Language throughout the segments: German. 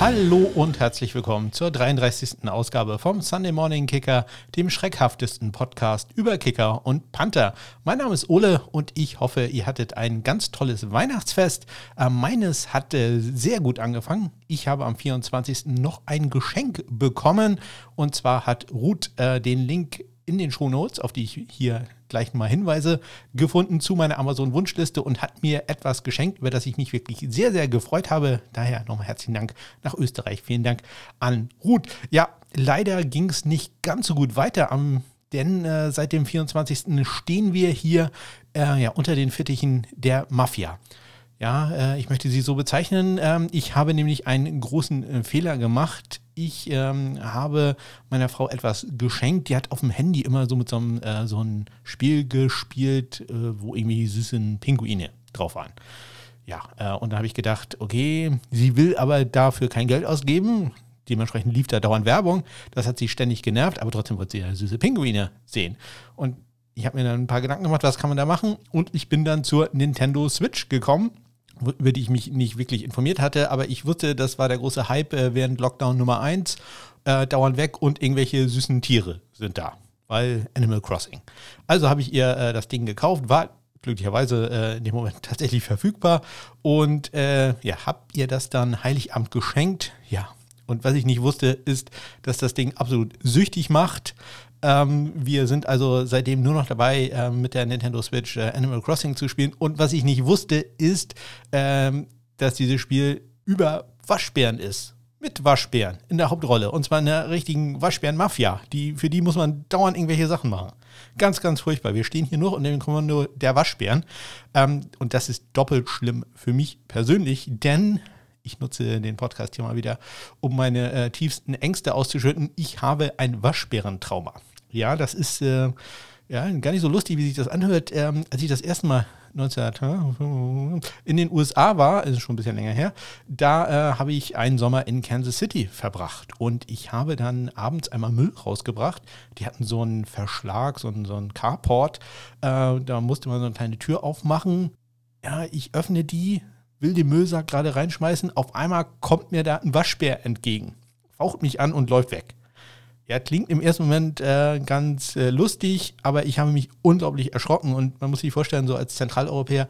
Hallo und herzlich willkommen zur 33. Ausgabe vom Sunday Morning Kicker, dem schreckhaftesten Podcast über Kicker und Panther. Mein Name ist Ole und ich hoffe, ihr hattet ein ganz tolles Weihnachtsfest. Äh, meines hat äh, sehr gut angefangen. Ich habe am 24. noch ein Geschenk bekommen und zwar hat Ruth äh, den Link in den Shownotes, auf die ich hier gleich mal Hinweise gefunden zu meiner Amazon-Wunschliste und hat mir etwas geschenkt, über das ich mich wirklich sehr, sehr gefreut habe. Daher nochmal herzlichen Dank nach Österreich. Vielen Dank an Ruth. Ja, leider ging es nicht ganz so gut weiter am denn äh, seit dem 24. stehen wir hier äh, ja, unter den Fittichen der Mafia. Ja, äh, ich möchte sie so bezeichnen. Ähm, ich habe nämlich einen großen äh, Fehler gemacht ich ähm, habe meiner Frau etwas geschenkt. Die hat auf dem Handy immer so mit so einem, äh, so einem Spiel gespielt, äh, wo irgendwie süßen Pinguine drauf waren. Ja, äh, und da habe ich gedacht, okay, sie will aber dafür kein Geld ausgeben. Dementsprechend lief da dauernd Werbung. Das hat sie ständig genervt, aber trotzdem wollte sie ja süße Pinguine sehen. Und ich habe mir dann ein paar Gedanken gemacht, was kann man da machen. Und ich bin dann zur Nintendo Switch gekommen über die ich mich nicht wirklich informiert hatte, aber ich wusste, das war der große Hype äh, während Lockdown Nummer 1, äh, dauernd weg und irgendwelche süßen Tiere sind da, weil Animal Crossing. Also habe ich ihr äh, das Ding gekauft, war glücklicherweise äh, in dem Moment tatsächlich verfügbar und äh, ja, habt ihr das dann Heiligabend geschenkt? Ja. Und was ich nicht wusste, ist, dass das Ding absolut süchtig macht. Ähm, wir sind also seitdem nur noch dabei, äh, mit der Nintendo Switch äh, Animal Crossing zu spielen. Und was ich nicht wusste, ist, ähm, dass dieses Spiel über Waschbären ist. Mit Waschbären in der Hauptrolle. Und zwar in der richtigen Waschbären-Mafia. Die, für die muss man dauernd irgendwelche Sachen machen. Ganz, ganz furchtbar. Wir stehen hier nur unter dem Kommando der Waschbären. Ähm, und das ist doppelt schlimm für mich persönlich, denn ich nutze den Podcast hier mal wieder, um meine äh, tiefsten Ängste auszuschütten. Ich habe ein Waschbärentrauma. Ja, das ist äh, ja, gar nicht so lustig, wie sich das anhört. Ähm, als ich das erste Mal 19 in den USA war, ist schon ein bisschen länger her, da äh, habe ich einen Sommer in Kansas City verbracht und ich habe dann abends einmal Müll rausgebracht. Die hatten so einen Verschlag, so einen, so einen Carport. Äh, da musste man so eine kleine Tür aufmachen. Ja, ich öffne die, will den Müllsack gerade reinschmeißen. Auf einmal kommt mir da ein Waschbär entgegen, faucht mich an und läuft weg. Ja, klingt im ersten Moment äh, ganz äh, lustig, aber ich habe mich unglaublich erschrocken und man muss sich vorstellen, so als Zentraleuropäer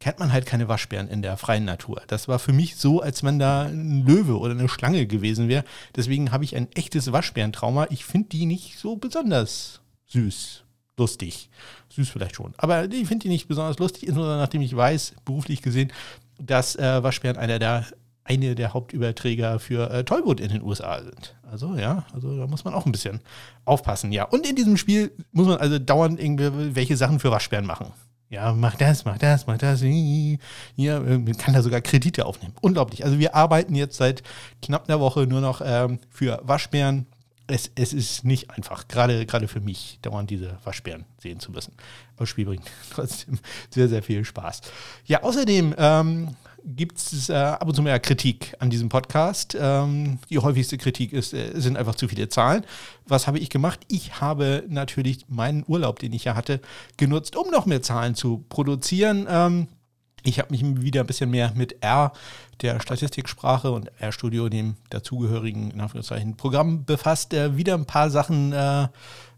kennt man halt keine Waschbären in der freien Natur. Das war für mich so, als wenn da ein Löwe oder eine Schlange gewesen wäre. Deswegen habe ich ein echtes Waschbärentrauma. Ich finde die nicht so besonders süß, lustig. Süß vielleicht schon. Aber ich finde die nicht besonders lustig, insbesondere nachdem ich weiß, beruflich gesehen, dass äh, Waschbären einer der eine der Hauptüberträger für äh, Tollwood in den USA sind. Also ja, also da muss man auch ein bisschen aufpassen, ja. Und in diesem Spiel muss man also dauernd irgendwelche Sachen für Waschbären machen. Ja, mach das, mach das, mach das. Ja, man kann da sogar Kredite aufnehmen. Unglaublich. Also wir arbeiten jetzt seit knapp einer Woche nur noch ähm, für Waschbären. Es, es ist nicht einfach, gerade, gerade für mich, dauernd diese Waschbären sehen zu müssen. Aber das Spiel bringt trotzdem sehr, sehr viel Spaß. Ja, außerdem ähm, gibt es äh, ab und zu mehr Kritik an diesem Podcast. Ähm, die häufigste Kritik ist, äh, sind einfach zu viele Zahlen. Was habe ich gemacht? Ich habe natürlich meinen Urlaub, den ich ja hatte, genutzt, um noch mehr Zahlen zu produzieren. Ähm, ich habe mich wieder ein bisschen mehr mit R, der Statistiksprache und R-Studio, dem dazugehörigen in Anführungszeichen, Programm befasst. Äh, wieder ein paar Sachen äh,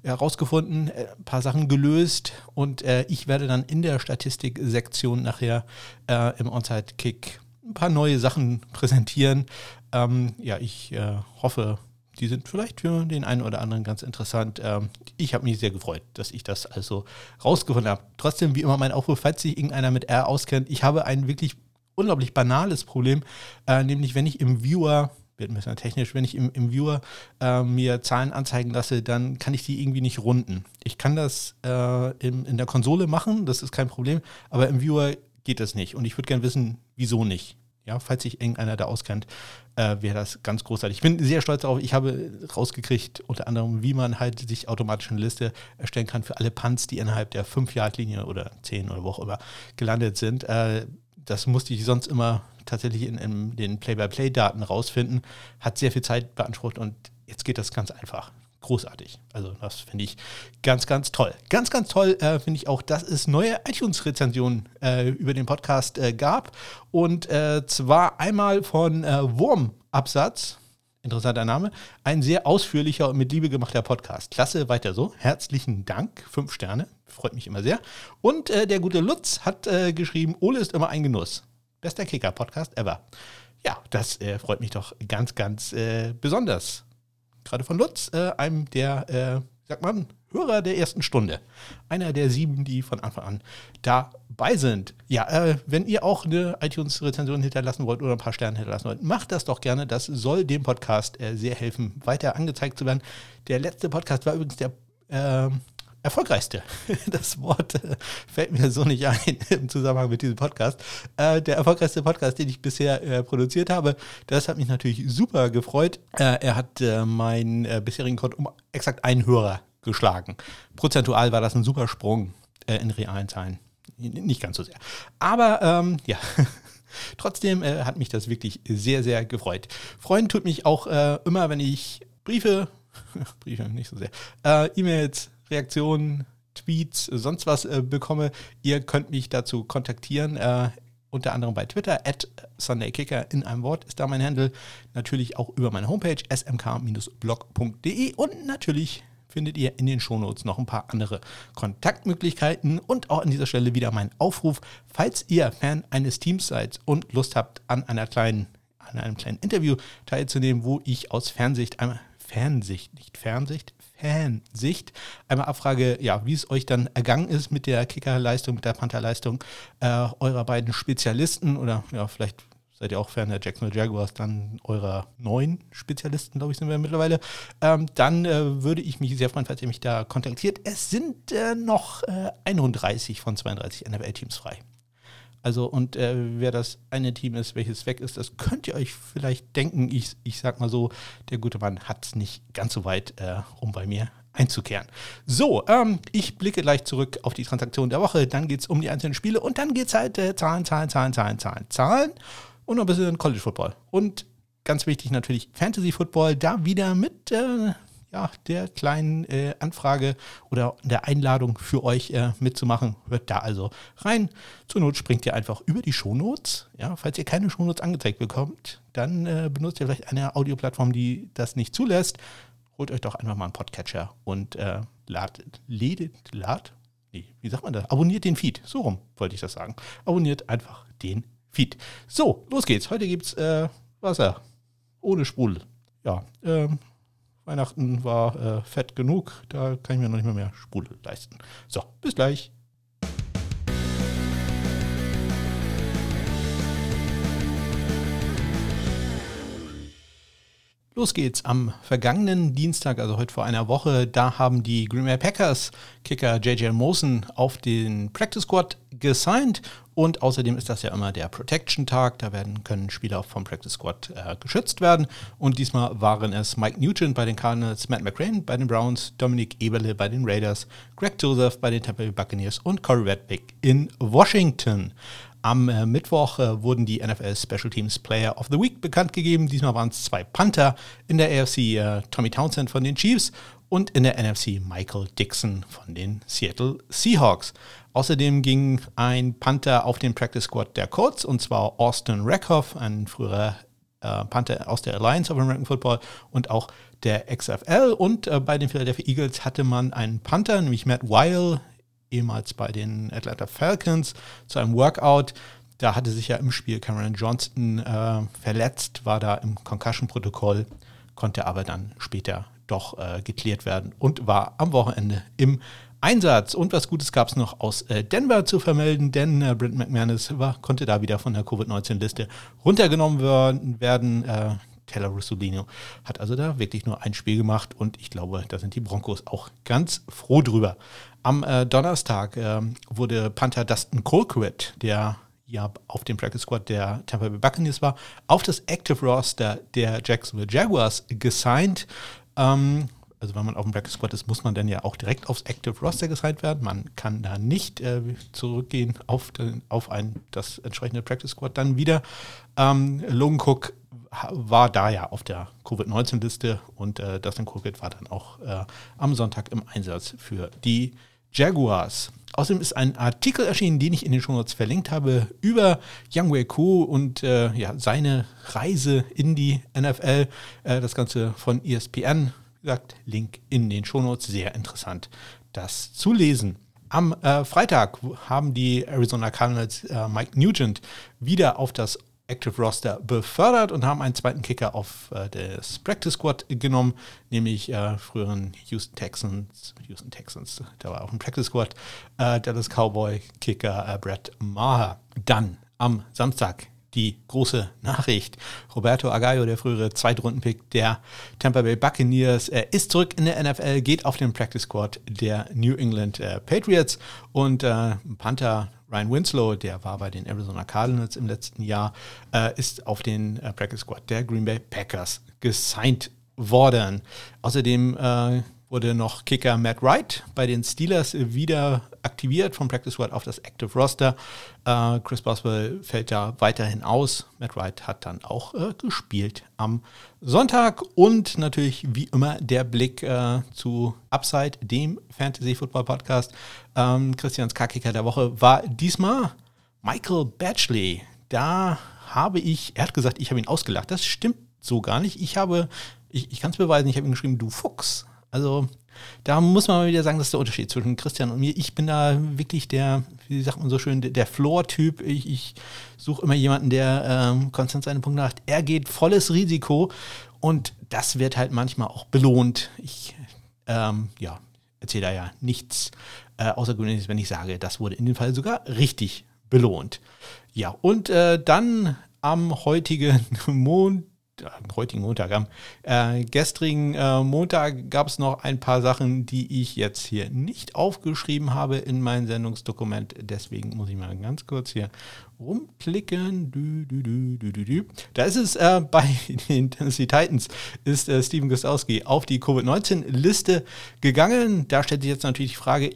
herausgefunden, äh, ein paar Sachen gelöst und äh, ich werde dann in der Statistiksektion nachher äh, im Onside-Kick ein paar neue Sachen präsentieren. Ähm, ja, ich äh, hoffe, die sind vielleicht für den einen oder anderen ganz interessant. Ähm, ich habe mich sehr gefreut, dass ich das also rausgefunden habe. Trotzdem, wie immer, mein Aufruf, falls sich irgendeiner mit R auskennt, ich habe ein wirklich unglaublich banales Problem, äh, nämlich wenn ich im Viewer wird ein bisschen technisch, wenn ich im, im Viewer äh, mir Zahlen anzeigen lasse, dann kann ich die irgendwie nicht runden. Ich kann das äh, in, in der Konsole machen, das ist kein Problem, aber im Viewer geht das nicht. Und ich würde gerne wissen, wieso nicht. Ja, falls sich irgendeiner da auskennt, äh, wäre das ganz großartig. Ich bin sehr stolz darauf. Ich habe rausgekriegt, unter anderem, wie man halt sich automatisch eine Liste erstellen kann für alle Punts, die innerhalb der 5-Yard-Linie oder 10 oder wo auch immer gelandet sind. Äh, das musste ich sonst immer tatsächlich in, in den Play-by-Play-Daten rausfinden. Hat sehr viel Zeit beansprucht und jetzt geht das ganz einfach. Großartig. Also das finde ich ganz, ganz toll. Ganz, ganz toll äh, finde ich auch, dass es neue iTunes-Rezensionen äh, über den Podcast äh, gab. Und äh, zwar einmal von äh, Wurm Absatz, interessanter Name, ein sehr ausführlicher und mit Liebe gemachter Podcast. Klasse, weiter so. Herzlichen Dank, fünf Sterne, freut mich immer sehr. Und äh, der gute Lutz hat geschrieben, Ole ist immer ein Genuss. Bester Kicker-Podcast ever. Ja, das freut mich doch ganz, ganz besonders. Gerade von Lutz, äh, einem der, äh, sagt man, Hörer der ersten Stunde. Einer der sieben, die von Anfang an dabei sind. Ja, äh, wenn ihr auch eine iTunes-Rezension hinterlassen wollt oder ein paar Sterne hinterlassen wollt, macht das doch gerne. Das soll dem Podcast äh, sehr helfen, weiter angezeigt zu werden. Der letzte Podcast war übrigens der äh, erfolgreichste. Das Wort äh, fällt mir so nicht ein im Zusammenhang mit diesem Podcast. Äh, der erfolgreichste Podcast, den ich bisher äh, produziert habe. Das hat mich natürlich super gefreut. Er hat meinen bisherigen Code um exakt einen Hörer geschlagen. Prozentual war das ein super Sprung in realen Zahlen. Nicht ganz so sehr. Aber ähm, ja, trotzdem hat mich das wirklich sehr, sehr gefreut. Freuen tut mich auch immer, wenn ich Briefe, Briefe nicht so sehr, E-Mails, Reaktionen, Tweets, sonst was äh, bekomme. Ihr könnt mich dazu kontaktieren äh, unter anderem bei Twitter, at SundayKicker in einem Wort ist da mein Handle. Natürlich auch über meine Homepage smk-blog.de und natürlich findet ihr in den Shownotes noch ein paar andere Kontaktmöglichkeiten und auch an dieser Stelle wieder mein Aufruf, falls ihr Fan eines Teams seid und Lust habt, an einer kleinen, an einem kleinen Interview teilzunehmen, wo ich aus Fernsicht einmal Fernsicht, nicht Fernsicht, Fansicht einmal abfrage, ja, wie es euch dann ergangen ist mit der Kickerleistung, mit der Pantherleistung äh, eurer beiden Spezialisten oder ja, vielleicht seid ihr auch Fan der Jacksonville Jaguars, dann eurer neuen Spezialisten, glaube ich, sind wir mittlerweile, ähm, dann äh, würde ich mich sehr freuen, falls ihr mich da kontaktiert. Es sind äh, noch äh, 31 von 32 NFL-Teams frei. Also, und äh, wer das eine Team ist, welches weg ist, das könnt ihr euch vielleicht denken. Ich, ich sag mal so, der gute Mann hat es nicht ganz so weit, äh, um bei mir einzukehren. So, ähm, ich blicke gleich zurück auf die Transaktion der Woche. Dann geht es um die einzelnen Spiele und dann geht es halt äh, Zahlen, Zahlen, Zahlen, Zahlen, Zahlen, Zahlen und noch ein bisschen College Football. Und ganz wichtig natürlich Fantasy Football, da wieder mit äh, ja, der kleinen äh, Anfrage oder der Einladung für euch äh, mitzumachen. Hört da also rein. Zur Not springt ihr einfach über die Shownotes. Ja, falls ihr keine Shownotes angezeigt bekommt, dann äh, benutzt ihr vielleicht eine Audioplattform, die das nicht zulässt. Holt euch doch einfach mal einen Podcatcher und äh, ladet, ledet, lad, nee, wie sagt man das? Abonniert den Feed. So rum wollte ich das sagen. Abonniert einfach den Feed. So, los geht's. Heute gibt's äh, Wasser. Ohne Sprudel. Ja, ähm, Weihnachten war äh, fett genug. Da kann ich mir noch nicht mehr, mehr Sprudel leisten. So, bis gleich. Los geht's am vergangenen Dienstag, also heute vor einer Woche, da haben die Green Bay Packers Kicker JJ Mosen auf den Practice Squad gesigned. Und außerdem ist das ja immer der Protection-Tag, da werden, können Spieler vom Practice Squad äh, geschützt werden. Und diesmal waren es Mike Nugent bei den Cardinals, Matt McRae bei den Browns, Dominic Eberle bei den Raiders, Greg Joseph bei den Tampa Bay Buccaneers und Corey Redpick in Washington. Am äh, Mittwoch äh, wurden die NFL Special Teams Player of the Week bekannt gegeben. Diesmal waren es zwei Panther in der AFC, äh, Tommy Townsend von den Chiefs und in der NFC Michael Dixon von den Seattle Seahawks. Außerdem ging ein Panther auf den Practice Squad der Colts und zwar Austin Rackhoff, ein früherer äh, Panther aus der Alliance of American Football und auch der XFL. Und äh, bei den Philadelphia Eagles hatte man einen Panther, nämlich Matt Weil, ehemals bei den Atlanta Falcons, zu einem Workout. Da hatte sich ja im Spiel Cameron Johnston äh, verletzt, war da im Concussion-Protokoll, konnte aber dann später doch äh, geklärt werden und war am Wochenende im Einsatz. Und was Gutes gab es noch aus äh, Denver zu vermelden, denn äh, Brent McManus war, konnte da wieder von der Covid-19-Liste runtergenommen werden. Äh, Taylor Russolino hat also da wirklich nur ein Spiel gemacht und ich glaube, da sind die Broncos auch ganz froh drüber. Am äh, Donnerstag äh, wurde Panther Dustin Colquitt, der ja auf dem Practice Squad der Tampa Bay Buccaneers war, auf das Active Roster der Jacksonville Jaguars gesigned. Ähm, also wenn man auf dem Practice Squad ist, muss man dann ja auch direkt aufs Active Roster gesigned werden. Man kann da nicht äh, zurückgehen auf, den, auf ein, das entsprechende Practice Squad dann wieder. Ähm, Logan Cook war da ja auf der Covid-19-Liste und äh, Dustin Colquitt war dann auch äh, am Sonntag im Einsatz für die Jaguars. Außerdem ist ein Artikel erschienen, den ich in den Shownotes verlinkt habe, über Young Wei Ku und äh, ja, seine Reise in die NFL. Äh, das Ganze von ESPN. Wie gesagt, Link in den Shownotes. Sehr interessant, das zu lesen. Am äh, Freitag haben die Arizona Cardinals äh, Mike Nugent wieder auf das Active Roster befördert und haben einen zweiten Kicker auf äh, das Practice Squad genommen, nämlich äh, früheren Houston Texans, Houston Texans, der war auch im Practice Squad, äh, Dallas Cowboy Kicker äh, Brett Maher. Dann am Samstag die große Nachricht. Roberto Agallo, der frühere Zweitrunden-Pick der Tampa Bay Buccaneers, er ist zurück in der NFL, geht auf den Practice Squad der New England äh, Patriots und äh, Panther Ryan Winslow, der war bei den Arizona Cardinals im letzten Jahr, äh, ist auf den äh, Practice Squad der Green Bay Packers gesigned worden. Außerdem äh, wurde noch Kicker Matt Wright bei den Steelers wieder aktiviert vom Practice Squad auf das Active Roster. Äh, Chris Boswell fällt da weiterhin aus. Matt Wright hat dann auch äh, gespielt am Sonntag und natürlich wie immer der Blick äh, zu Upside, dem Fantasy Football Podcast. Ähm, Christians K-Kicker der Woche war diesmal Michael Batchley. Da habe ich, er hat gesagt, ich habe ihn ausgelacht. Das stimmt so gar nicht. Ich habe, ich, ich kann es beweisen, ich habe ihm geschrieben, du Fuchs. Also da muss man mal wieder sagen, das ist der Unterschied zwischen Christian und mir. Ich bin da wirklich der, wie sagt man so schön, der Floor-Typ. Ich, ich suche immer jemanden, der ähm, konstant seine Punkte macht. Er geht volles Risiko und das wird halt manchmal auch belohnt. Ich ähm, ja, erzähle da ja nichts äh, Außergewöhnliches, wenn ich sage, das wurde in dem Fall sogar richtig belohnt. Ja, und äh, dann am heutigen Montag heutigen Montag, am äh, gestrigen äh, Montag gab es noch ein paar Sachen, die ich jetzt hier nicht aufgeschrieben habe in mein Sendungsdokument. Deswegen muss ich mal ganz kurz hier rumklicken. Du, du, du, da ist es äh, bei den Tennessee Titans, ist äh, Steven Gostowski auf die Covid-19-Liste gegangen. Da stellt sich jetzt natürlich die Frage,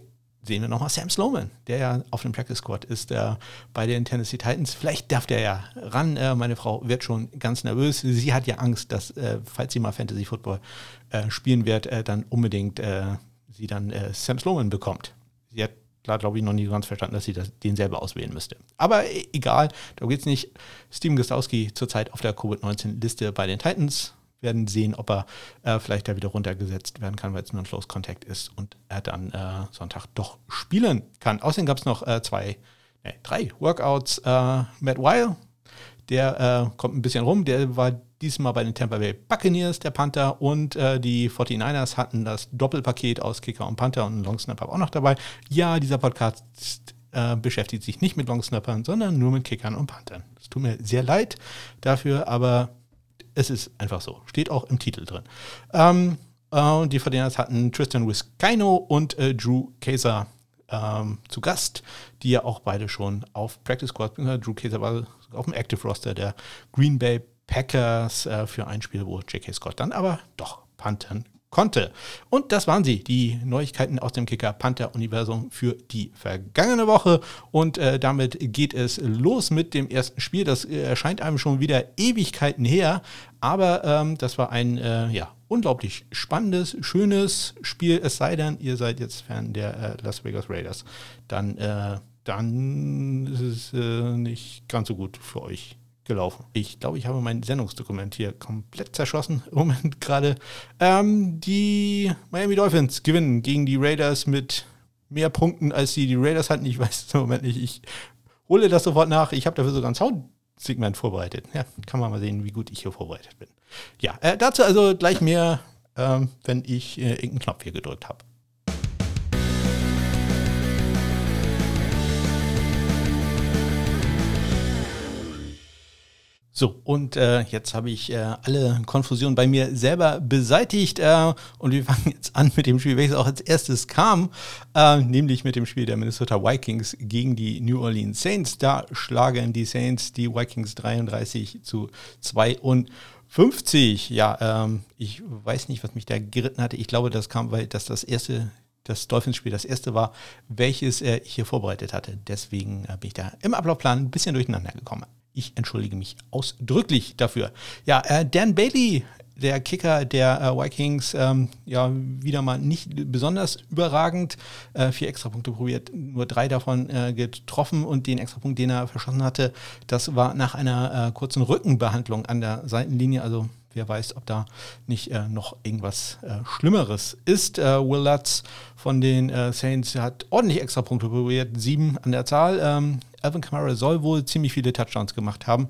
sehen wir nochmal Sam Sloman, der ja auf dem Practice Squad ist, äh, bei den Tennessee Titans. Vielleicht darf der ja ran. Äh, meine Frau wird schon ganz nervös. Sie hat ja Angst, dass, äh, falls sie mal Fantasy Football äh, spielen wird, äh, dann unbedingt äh, sie dann Sam Sloman bekommt. Sie hat klar, glaube ich, noch nie ganz verstanden, dass sie das, den selber auswählen müsste. Aber egal, da geht es nicht. Steven Gostowski zurzeit auf der Covid-19-Liste bei den Titans werden sehen, ob er äh, vielleicht da wieder runtergesetzt werden kann, weil es nur ein Close Contact ist und er dann äh, Sonntag doch spielen kann. Außerdem gab es noch äh, zwei, nee, drei Workouts. Äh, Matt Weil, der äh, kommt ein bisschen rum, der war diesmal bei den Tampa Bay Buccaneers, der Panther, und äh, die 49ers hatten das Doppelpaket aus Kicker und Panther und Longsnapper auch noch dabei. Ja, dieser Podcast beschäftigt sich nicht mit Longsnappern, sondern nur mit Kickern und Panthern. Es tut mir sehr leid dafür, aber es ist einfach so. Steht auch im Titel drin. Ähm, äh, die Verdieners hatten Tristan Wiskino und äh, Drew Kaiser ähm, zu Gast, die ja auch beide schon auf Practice Squad, äh, Drew Kaiser war auf dem Active Roster der Green Bay Packers äh, für ein Spiel, wo J.K. Scott dann aber doch panten konnte. Und das waren sie, die Neuigkeiten aus dem Kicker Panther Universum für die vergangene Woche. Und äh, damit geht es los mit dem ersten Spiel. Das äh, erscheint einem schon wieder Ewigkeiten her, aber ähm, das war ein äh, ja, unglaublich spannendes, schönes Spiel. Es sei denn, ihr seid jetzt Fan der äh, Las Vegas Raiders. Dann, äh, dann ist es äh, nicht ganz so gut für euch gelaufen. Ich glaube, ich habe mein Sendungsdokument hier komplett zerschossen Moment gerade. Ähm, die Miami Dolphins gewinnen gegen die Raiders mit mehr Punkten, als sie die Raiders hatten. Ich weiß es im Moment nicht. Ich hole das sofort nach. Ich habe dafür sogar ein Soundsegment vorbereitet. Ja, kann man mal sehen, wie gut ich hier vorbereitet bin. Ja, äh, dazu also gleich mehr, ähm, wenn ich äh, irgendeinen Knopf hier gedrückt habe. So, und äh, jetzt habe ich äh, alle Konfusionen bei mir selber beseitigt äh, und wir fangen jetzt an mit dem Spiel, welches auch als erstes kam, äh, nämlich mit dem Spiel der Minnesota Vikings gegen die New Orleans Saints. Da schlagen die Saints die Vikings 33 zu 52. Ja, ähm, ich weiß nicht, was mich da geritten hatte. Ich glaube, das kam, weil das das erste das Dolphins-Spiel das erste war, welches äh, ich hier vorbereitet hatte. Deswegen äh, bin ich da im Ablaufplan ein bisschen durcheinander gekommen. Ich entschuldige mich ausdrücklich dafür. Ja, äh, Dan Bailey, der Kicker der äh, Vikings ähm, ja wieder mal nicht besonders überragend. Äh, vier Extrapunkte probiert, nur drei davon äh, getroffen und den Extrapunkt, den er verschossen hatte, das war nach einer äh, kurzen Rückenbehandlung an der Seitenlinie. Also wer weiß, ob da nicht äh, noch irgendwas äh, Schlimmeres ist. Will Lutz von den Saints hat ordentlich extra Punkte probiert, sieben an der Zahl. Ähm, Alvin Kamara soll wohl ziemlich viele Touchdowns gemacht haben.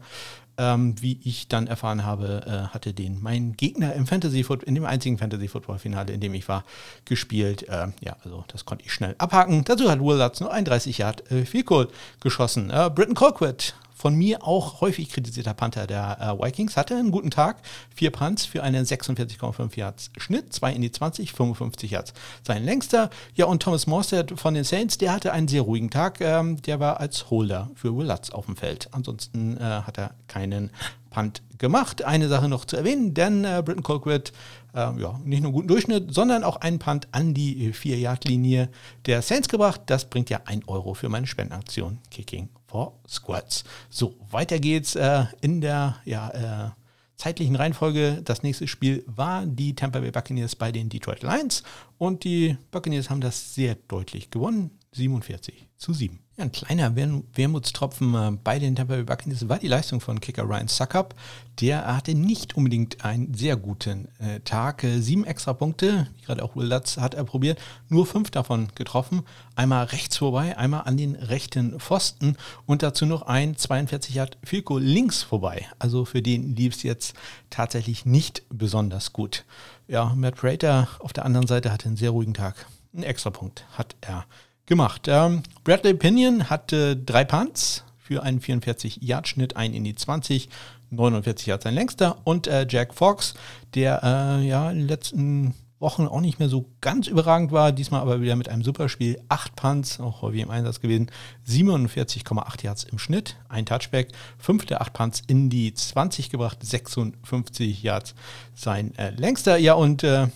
Ähm, wie ich dann erfahren habe, äh, hatte den mein Gegner im Fantasy in dem einzigen Fantasy Football Finale, in dem ich war, gespielt. Ähm, ja, also das konnte ich schnell abhaken. Dazu hat Will Lutz nur 31 Yard äh, Field Goal geschossen. Äh, Britton Colquitt von mir auch häufig kritisierter Panther der äh, Vikings, hatte einen guten Tag. Vier Punts für einen 46,5 Yards Schnitt, zwei in die 20, 55 Yards. Sein längster, ja, und Thomas Morstead von den Saints, der hatte einen sehr ruhigen Tag. Ähm, der war als Holder für Will Lutz auf dem Feld. Ansonsten äh, hat er keinen Punt gemacht. Eine Sache noch zu erwähnen, denn äh, Britton Colquitt, äh, ja, nicht nur einen guten Durchschnitt, sondern auch einen Punt an die 4-Yard-Linie der Saints gebracht. Das bringt ja 1 Euro für meine Spendenaktion Kicking for Squats. So, weiter geht's äh, in der ja, äh, zeitlichen Reihenfolge. Das nächste Spiel war die Tampa Bay Buccaneers bei den Detroit Lions und die Buccaneers haben das sehr deutlich gewonnen. 47 zu 7. Ja, ein kleiner Wermutstropfen äh, bei den Tampa Bay Buccaneers war die Leistung von Kicker Ryan Suckup. Der hatte nicht unbedingt einen sehr guten äh, Tag. Äh, sieben extra Punkte, gerade auch Will Lutz hat er probiert, nur fünf davon getroffen. Einmal rechts vorbei, einmal an den rechten Pfosten und dazu noch ein 42 Yard Filko links vorbei. Also für den lief es jetzt tatsächlich nicht besonders gut. Ja, Matt Prater auf der anderen Seite hatte einen sehr ruhigen Tag. Ein extra Punkt hat er gemacht. Ähm, Bradley Pinion hatte drei Punts für einen 44-Yard-Schnitt, ein in die 20, 49 Yards sein längster. Und äh, Jack Fox, der äh, ja in den letzten Wochen auch nicht mehr so ganz überragend war, diesmal aber wieder mit einem Superspiel. Acht Punts, auch häufig im Einsatz gewesen, 47,8 Yards im Schnitt, ein Touchback, fünfte acht Punts in die 20 gebracht, 56 Yards sein äh, längster. Ja, und äh,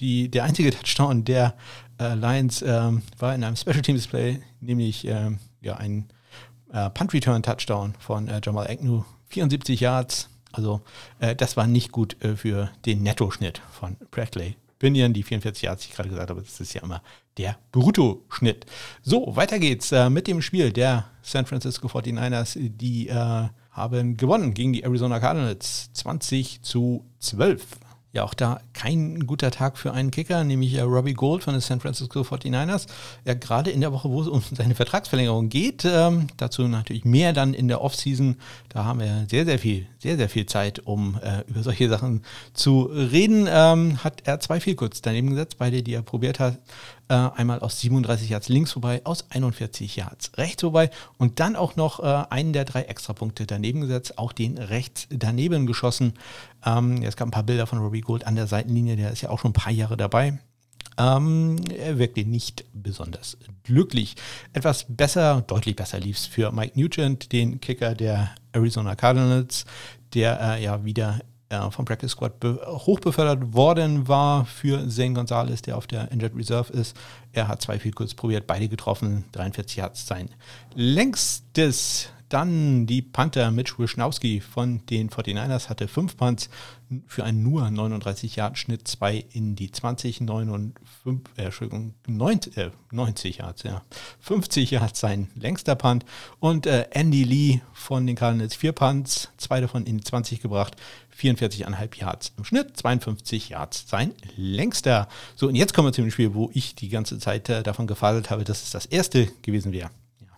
die, der einzige Touchdown, der äh, Lions ähm, war in einem Special Team Display, nämlich ähm, ja, ein äh, Punt Return Touchdown von äh, Jamal Agnew, 74 Yards. Also äh, das war nicht gut äh, für den Nettoschnitt von Bradley Binion, die 44 Yards, die ich gerade gesagt habe, das ist ja immer der Bruttoschnitt. So, weiter geht's äh, mit dem Spiel der San Francisco 49ers. Die haben gewonnen gegen die Arizona Cardinals 20 zu 12. Ja, auch da kein guter Tag für einen Kicker, nämlich äh, Robbie Gold von den San Francisco 49ers. Ja, gerade in der Woche, wo es um seine Vertragsverlängerung geht, ähm, dazu natürlich mehr dann in der Offseason. Da haben wir sehr, sehr viel, sehr, sehr viel Zeit, um äh, über solche Sachen zu reden. Ähm, hat er zwei viel kurz daneben gesetzt, beide, die er probiert hat. Äh, einmal aus 37 Yards links vorbei, aus 41 Yards rechts vorbei und dann auch noch äh, einen der drei Extrapunkte daneben gesetzt, auch den rechts daneben geschossen. Ähm, es gab ein paar Bilder von Robbie Gold an der Seitenlinie, der ist ja auch schon ein paar Jahre dabei. Ähm, er wirkte nicht besonders glücklich. Etwas besser, deutlich besser lief es für Mike Nugent, den Kicker der Arizona Cardinals, der äh, ja wieder äh, vom Practice Squad hochbefördert worden war für Zane Gonzalez, der auf der Injured Reserve ist. Er hat zwei viel kurz probiert, beide getroffen, 43 Yards sein längstes. Dann die Panther Mitch Wischnowski von den 49ers hatte fünf Punts für einen nur 39 Yard Schnitt, zwei in die 20, 9 und 5, äh, Entschuldigung, 90, äh, 90 Yards, ja. 50 Yards sein längster Punt und äh, Andy Lee von den Cardinals vier Punts, zwei davon in die 20 gebracht, 44,5 Yards im Schnitt, 52 Yards sein längster. So, und jetzt kommen wir zu dem Spiel, wo ich die ganze Zeit äh, davon gefadelt habe, dass es das erste gewesen wäre. Ja.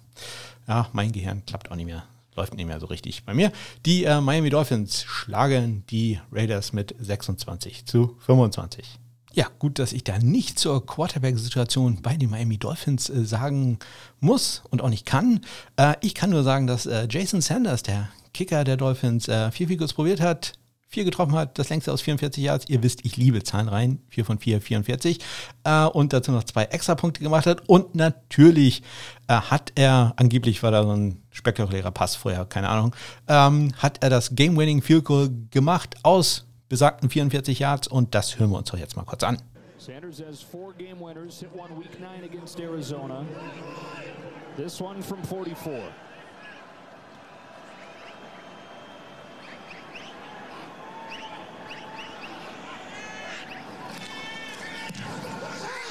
Ja, mein Gehirn klappt auch nicht mehr. Läuft nicht mehr so richtig bei mir. Die äh, Miami Dolphins schlagen die Raiders mit 26 zu 25. Ja, gut, dass ich da nicht zur Quarterback-Situation bei den Miami Dolphins äh, sagen muss und auch nicht kann. Äh, ich kann nur sagen, dass äh, Jason Sanders, der Kicker der Dolphins, äh, vier Figurs probiert hat, vier getroffen hat, das längste aus 44 Yards. Ihr wisst, ich liebe Zahlenreihen. 4 von 4, 44. Äh, und dazu noch zwei extra Punkte gemacht hat. Und natürlich äh, hat er, angeblich war da so ein spektakulärer Pass vorher, keine Ahnung, ähm, hat er das Game-Winning Field Goal gemacht aus besagten 44 Yards. Und das hören wir uns doch jetzt mal kurz an. Sanders has four game winners, hit one week nine against Arizona. This one from 44.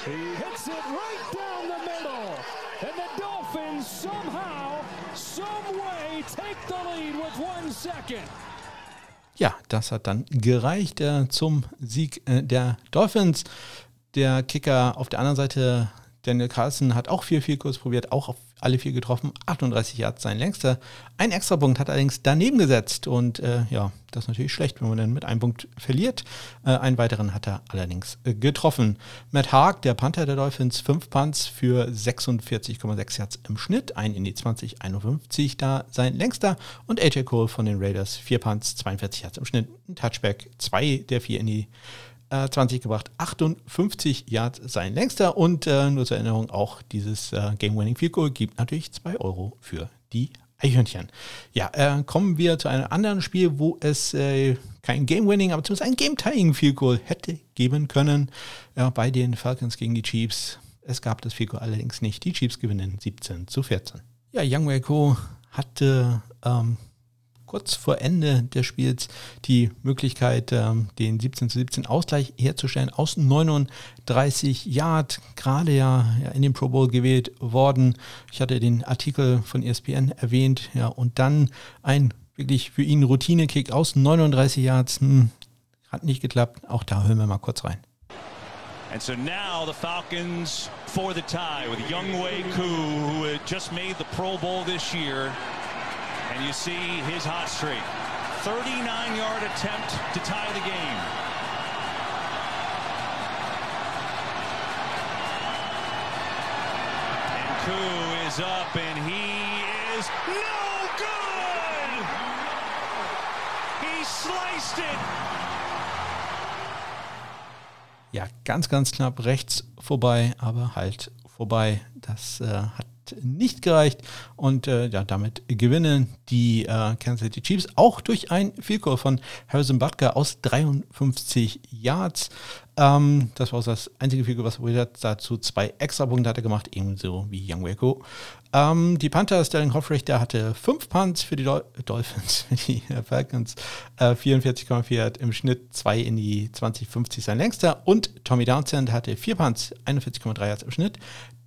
He hits it right down the middle. And the Dolphins somehow, some way take the lead with one second. Ja, das hat dann gereicht äh, zum Sieg äh, der Dolphins. Der Kicker auf der anderen Seite, Daniel Carlson, hat auch vier Kurs probiert, auch auf alle vier getroffen, 38 Yards sein längster. Ein Extrapunkt hat allerdings daneben gesetzt und äh, ja, das ist natürlich schlecht, wenn man dann mit einem Punkt verliert. Äh, einen weiteren hat er allerdings äh, getroffen. Matt Haag, der Panther der Dolphins, fünf Punts für 46,6 Yards im Schnitt, ein in die 20, 51 da sein längster und AJ Cole von den Raiders, vier Punts, 42 Yards im Schnitt, ein Touchback, zwei der vier in die 20 äh, gebracht, 58 Yards sein längster und äh, nur zur Erinnerung auch dieses äh, Game-Winning Field Goal gibt natürlich 2 Euro für die Eichhörnchen. Ja, äh, kommen wir zu einem anderen Spiel, wo es äh, kein Game-Winning, aber zumindest ein Game-Tying Field Goal hätte geben können ja, bei den Falcons gegen die Chiefs. Es gab das Field Goal allerdings nicht. Die Chiefs gewinnen 17 zu 14. Ja, Young Wei hatte ähm, kurz vor Ende des Spiels die Möglichkeit, ähm, den 17 zu 17 Ausgleich herzustellen aus 39 Yard, gerade ja, in den Pro Bowl gewählt worden. Ich hatte den Artikel von ESPN erwähnt, ja, und dann ein wirklich für ihn Routine-Kick aus 39 Yards. Hm, hat nicht geklappt. Auch da hören wir mal kurz rein. And so now the Falcons for the tie with Youngway Koo, who had just made the Pro Bowl this year. And you see his hot streak. 39-yard attempt to tie the game. And Koo is up, and he is no good! He sliced it! Ja, ganz, ganz knapp rechts vorbei, aber halt vorbei. Das äh, hat nicht gereicht und äh, ja, damit gewinnen die äh, Kansas City Chiefs auch durch ein Field von Harrison Butker aus 53 Yards. Ähm, das war das einzige Field was er hat. Dazu zwei extra Punkte hat er gemacht, ebenso wie Young Weko. Ähm, die Panther, Sterling Hoffrich, der hatte fünf Punts für die Dol Dolphins, für die Falcons, äh, 44,4 im Schnitt, zwei in die 2050 sein längster. Und Tommy Downsend hatte vier Punts, 41,3 Yards im Schnitt,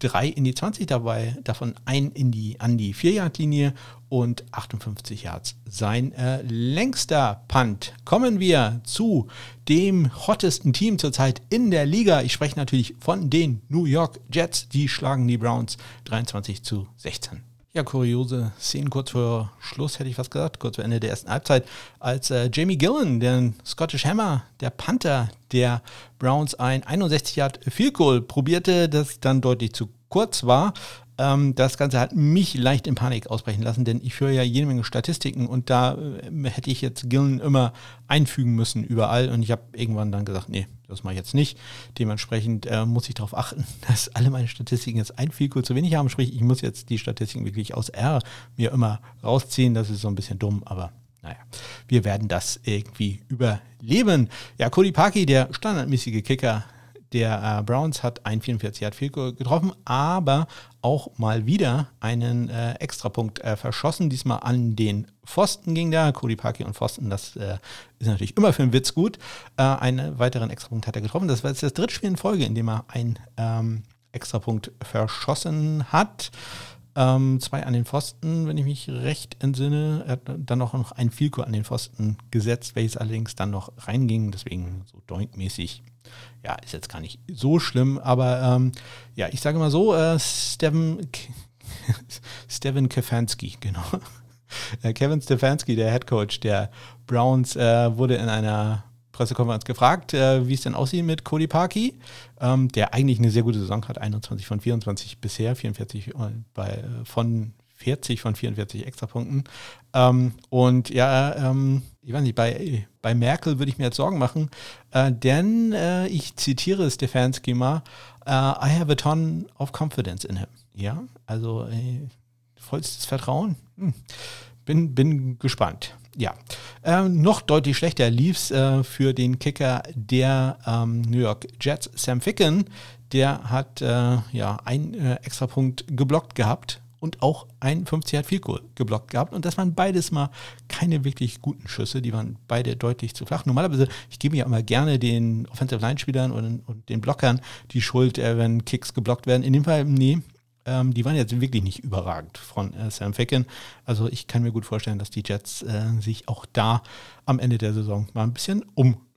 drei in die 20 dabei, davon ein in die, an die 4-Yard-Linie und 58 Yards sein äh, längster Punt. Kommen wir zu dem hottesten Team zurzeit in der Liga. Ich spreche natürlich von den New York Jets. Die schlagen die Browns 23 zu 16. Ja, kuriose Szenen kurz vor Schluss, hätte ich was gesagt, kurz vor Ende der ersten Halbzeit, als äh, Jamie Gillen, der Scottish Hammer, der Panther der Browns, ein 61 Yard Field Goal probierte, das dann deutlich zu kurz war. Ähm, das Ganze hat mich leicht in Panik ausbrechen lassen, denn ich höre ja jede Menge Statistiken und da äh, hätte ich jetzt Gillen immer einfügen müssen überall und ich habe irgendwann dann gesagt, nee, das mache ich jetzt nicht. Dementsprechend äh, muss ich darauf achten, dass alle meine Statistiken jetzt ein viel zu wenig haben. Sprich, ich muss jetzt die Statistiken wirklich aus R mir immer rausziehen. Das ist so ein bisschen dumm, aber naja, wir werden das irgendwie überleben. Ja, Cody Parkey, der standardmäßige Kicker, der äh, Browns hat ein 44 Yard Field getroffen, aber auch mal wieder einen äh, Extrapunkt äh, verschossen. Diesmal an den Pfosten ging der. Cody Parkey und Pfosten, das äh, ist natürlich immer für einen Witz gut. Äh, einen weiteren Extrapunkt hat er getroffen. Das war jetzt das dritte Spiel in Folge, in dem er einen ähm, Extrapunkt verschossen hat. Ähm, zwei an den Pfosten, wenn ich mich recht entsinne. Er hat dann noch ein Vielko an den Pfosten gesetzt, welches allerdings dann noch reinging. Deswegen so doinkmäßig ja, ist jetzt gar nicht so schlimm, aber ähm, ja, ich sage mal so, äh, Steven, Steven Kefansky, genau. Äh, Kevin Stefanski, der Head Coach der Browns, äh, wurde in einer Pressekonferenz gefragt, äh, wie es denn aussieht mit Cody Parkey, ähm, der eigentlich eine sehr gute Saison hat, 21 von 24 bisher, 44 äh, bei, von 40 von 44 Extrapunkten. Ähm, und ja, ähm, ich weiß nicht, bei, bei Merkel würde ich mir jetzt Sorgen machen, äh, denn äh, ich zitiere Stefanski mal, uh, I have a ton of confidence in him. Ja, also äh, vollstes Vertrauen. Hm. Bin, bin gespannt. Ja, ähm, noch deutlich schlechter lief es äh, für den Kicker der ähm, New York Jets, Sam Ficken. Der hat äh, ja einen äh, Extrapunkt geblockt gehabt und auch ein 50 Yard Field Goal geblockt gehabt. Und das waren beides mal keine wirklich guten Schüsse. Die waren beide deutlich zu flach. Normalerweise, ich gebe ja immer gerne den Offensive Line Spielern und, und den Blockern die Schuld, äh, wenn Kicks geblockt werden. In dem Fall, nee, ähm, die waren jetzt wirklich nicht überragend von äh, Sam Ficken. Also ich kann mir gut vorstellen, dass die Jets äh, sich auch da am Ende der Saison mal ein bisschen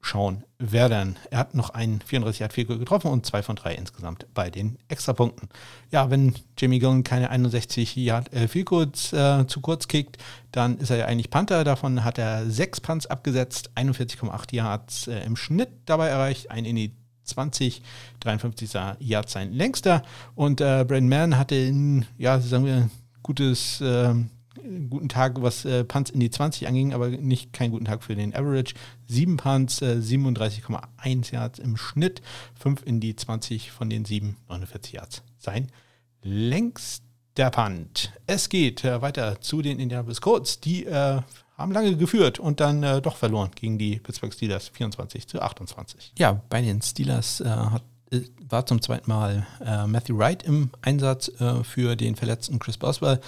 umschauen werden. Er hat noch einen 34 Yard Field getroffen und zwei von drei insgesamt bei den Extrapunkten. Ja, wenn Jamie Gillen keine 61 Yard äh, Field Goals äh, zu kurz kickt, dann ist er ja eigentlich Panther. Davon hat er sechs Punts abgesetzt, 41,8 Yards äh, im Schnitt dabei erreicht, ein in die 20, 53 Yards sein längster. Und äh, Brandon Mann hatte in, ja, sagen wir, gutes, guten Tag, was äh, Punts in die 20 anging, aber nicht keinen guten Tag für den Average. Sieben Punts, äh, 37,1 Yards im Schnitt, 5 in die 20 von den 7, 49 Yards. Sein längster Punt. Es geht äh, weiter zu den Indianapolis Colts, die äh, haben lange geführt und dann äh, doch verloren gegen die Pittsburgh Steelers 24 zu 28. Ja, bei den Steelers äh, hat, äh, war zum zweiten Mal äh, Matthew Wright im Einsatz äh, für den verletzten Chris Boswell.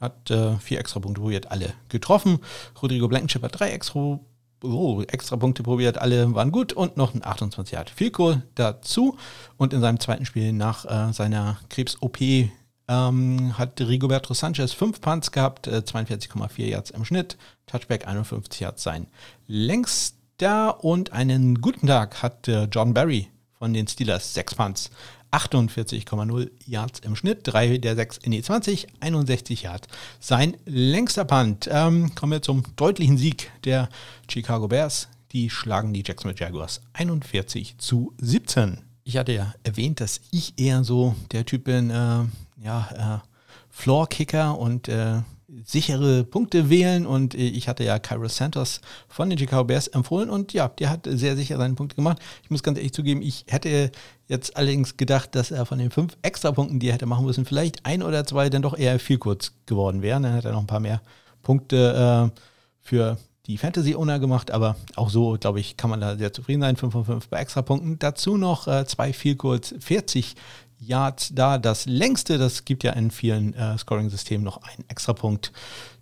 Hat äh, vier extra Punkte probiert, alle getroffen. Rodrigo Blankenship hat drei extra, oh, extra Punkte probiert, alle waren gut und noch ein 28 Yard Field Goal dazu. Und in seinem zweiten Spiel nach seiner Krebs-OP ähm, hat Rigoberto Sanchez fünf Punts gehabt, äh, 42,4 Yards im Schnitt, Touchback 51 Yards sein längster und einen guten Tag hat äh, John Barry von den Steelers sechs Punts, 48,0 Yards im Schnitt, drei der sechs in die 20, 61 Yards. Sein längster Punt. Ähm, kommen wir zum deutlichen Sieg der Chicago Bears. Die schlagen die Jacksonville Jaguars 41 zu 17. Ich hatte ja erwähnt, dass ich eher so der Typ bin, äh, ja, äh, Floor-Kicker und äh, sichere Punkte wählen. Und äh, ich hatte ja Cairo Santos von den Chicago Bears empfohlen und ja, der hat sehr sicher seinen Punkt gemacht. Ich muss ganz ehrlich zugeben, ich hätte jetzt allerdings gedacht, dass er von den fünf Extrapunkten, die er hätte machen müssen, vielleicht ein oder zwei dann doch eher viel kurz geworden wären. Dann hätte er noch ein paar mehr Punkte äh, für die Fantasy-Owner gemacht, aber auch so, glaube ich, kann man da sehr zufrieden sein. 5 von 5 bei Extrapunkten. Dazu noch äh, zwei viel kurz 40 Yards da. Das längste, das gibt ja in vielen äh, Scoring-Systemen noch einen extra Punkt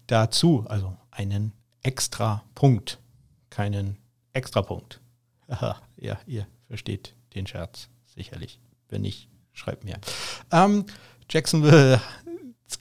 dazu. Also einen extra Punkt, keinen extra Punkt. Ja, ihr versteht den Scherz sicherlich. Wenn nicht, schreibt mir. Ähm, Jacksonville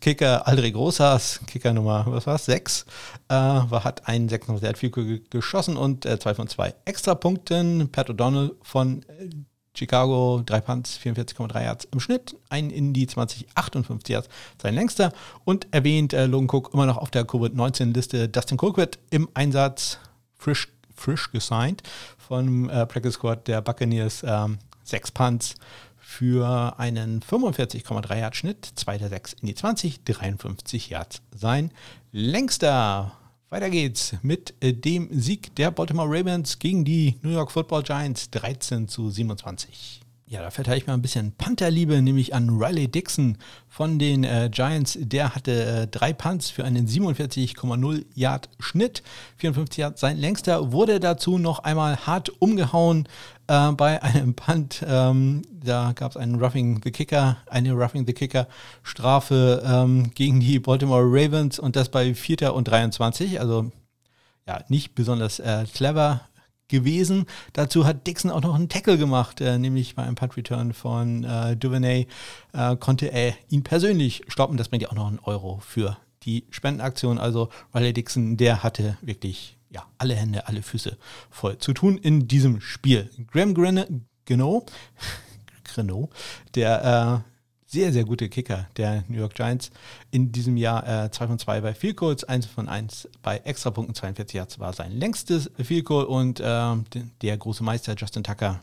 Kicker Aldrich Rosas, Kicker Nummer, was war's, 6, äh, war, hat einen 6 der hat viel geschossen und äh, zwei von zwei Extrapunkten. Pat O'Donnell von äh, Chicago, drei Punts, 44,3 Yards im Schnitt, ein in die 20, 58 Yards, sein längster. Und erwähnt äh, Logan Cook immer noch auf der Covid-19-Liste. Dustin Colquitt im Einsatz, frisch, frisch gesigned vom äh, Practice Squad der Buccaneers, ähm, sechs Punts für einen 45,3 Yard Schnitt, 2 der 6 in die 20, 53 Yards sein längster. Weiter geht's mit äh, dem Sieg der Baltimore Ravens gegen die New York Football Giants 13 zu 27. Ja, da verteile ich mal ein bisschen Pantherliebe, nämlich an Riley Dixon von den äh, Giants. Der hatte äh, drei Punts für einen 47,0 Yard Schnitt. 54 Yard sein längster, wurde dazu noch einmal hart umgehauen äh, bei einem Punt. Ähm, da gab es einen Roughing the Kicker, eine Roughing the Kicker Strafe ähm, gegen die Baltimore Ravens und das bei 4. und 23. Also ja, nicht besonders äh, clever gewesen. Dazu hat Dixon auch noch einen Tackle gemacht, äh, nämlich bei einem Punt-Return von äh, Duvernay äh, konnte er ihn persönlich stoppen. Das bringt ja auch noch einen Euro für die Spendenaktion. Also Riley Dixon, der hatte wirklich ja, alle Hände, alle Füße voll zu tun in diesem Spiel. Graham Grenot, Grenot der äh, sehr, sehr gute Kicker der New York Giants. In diesem Jahr 2 äh, von 2 bei Field Goals, 1 von 1 bei Extrapunkten, 42 Yards war sein längstes Field Goal und äh, der große Meister Justin Tucker,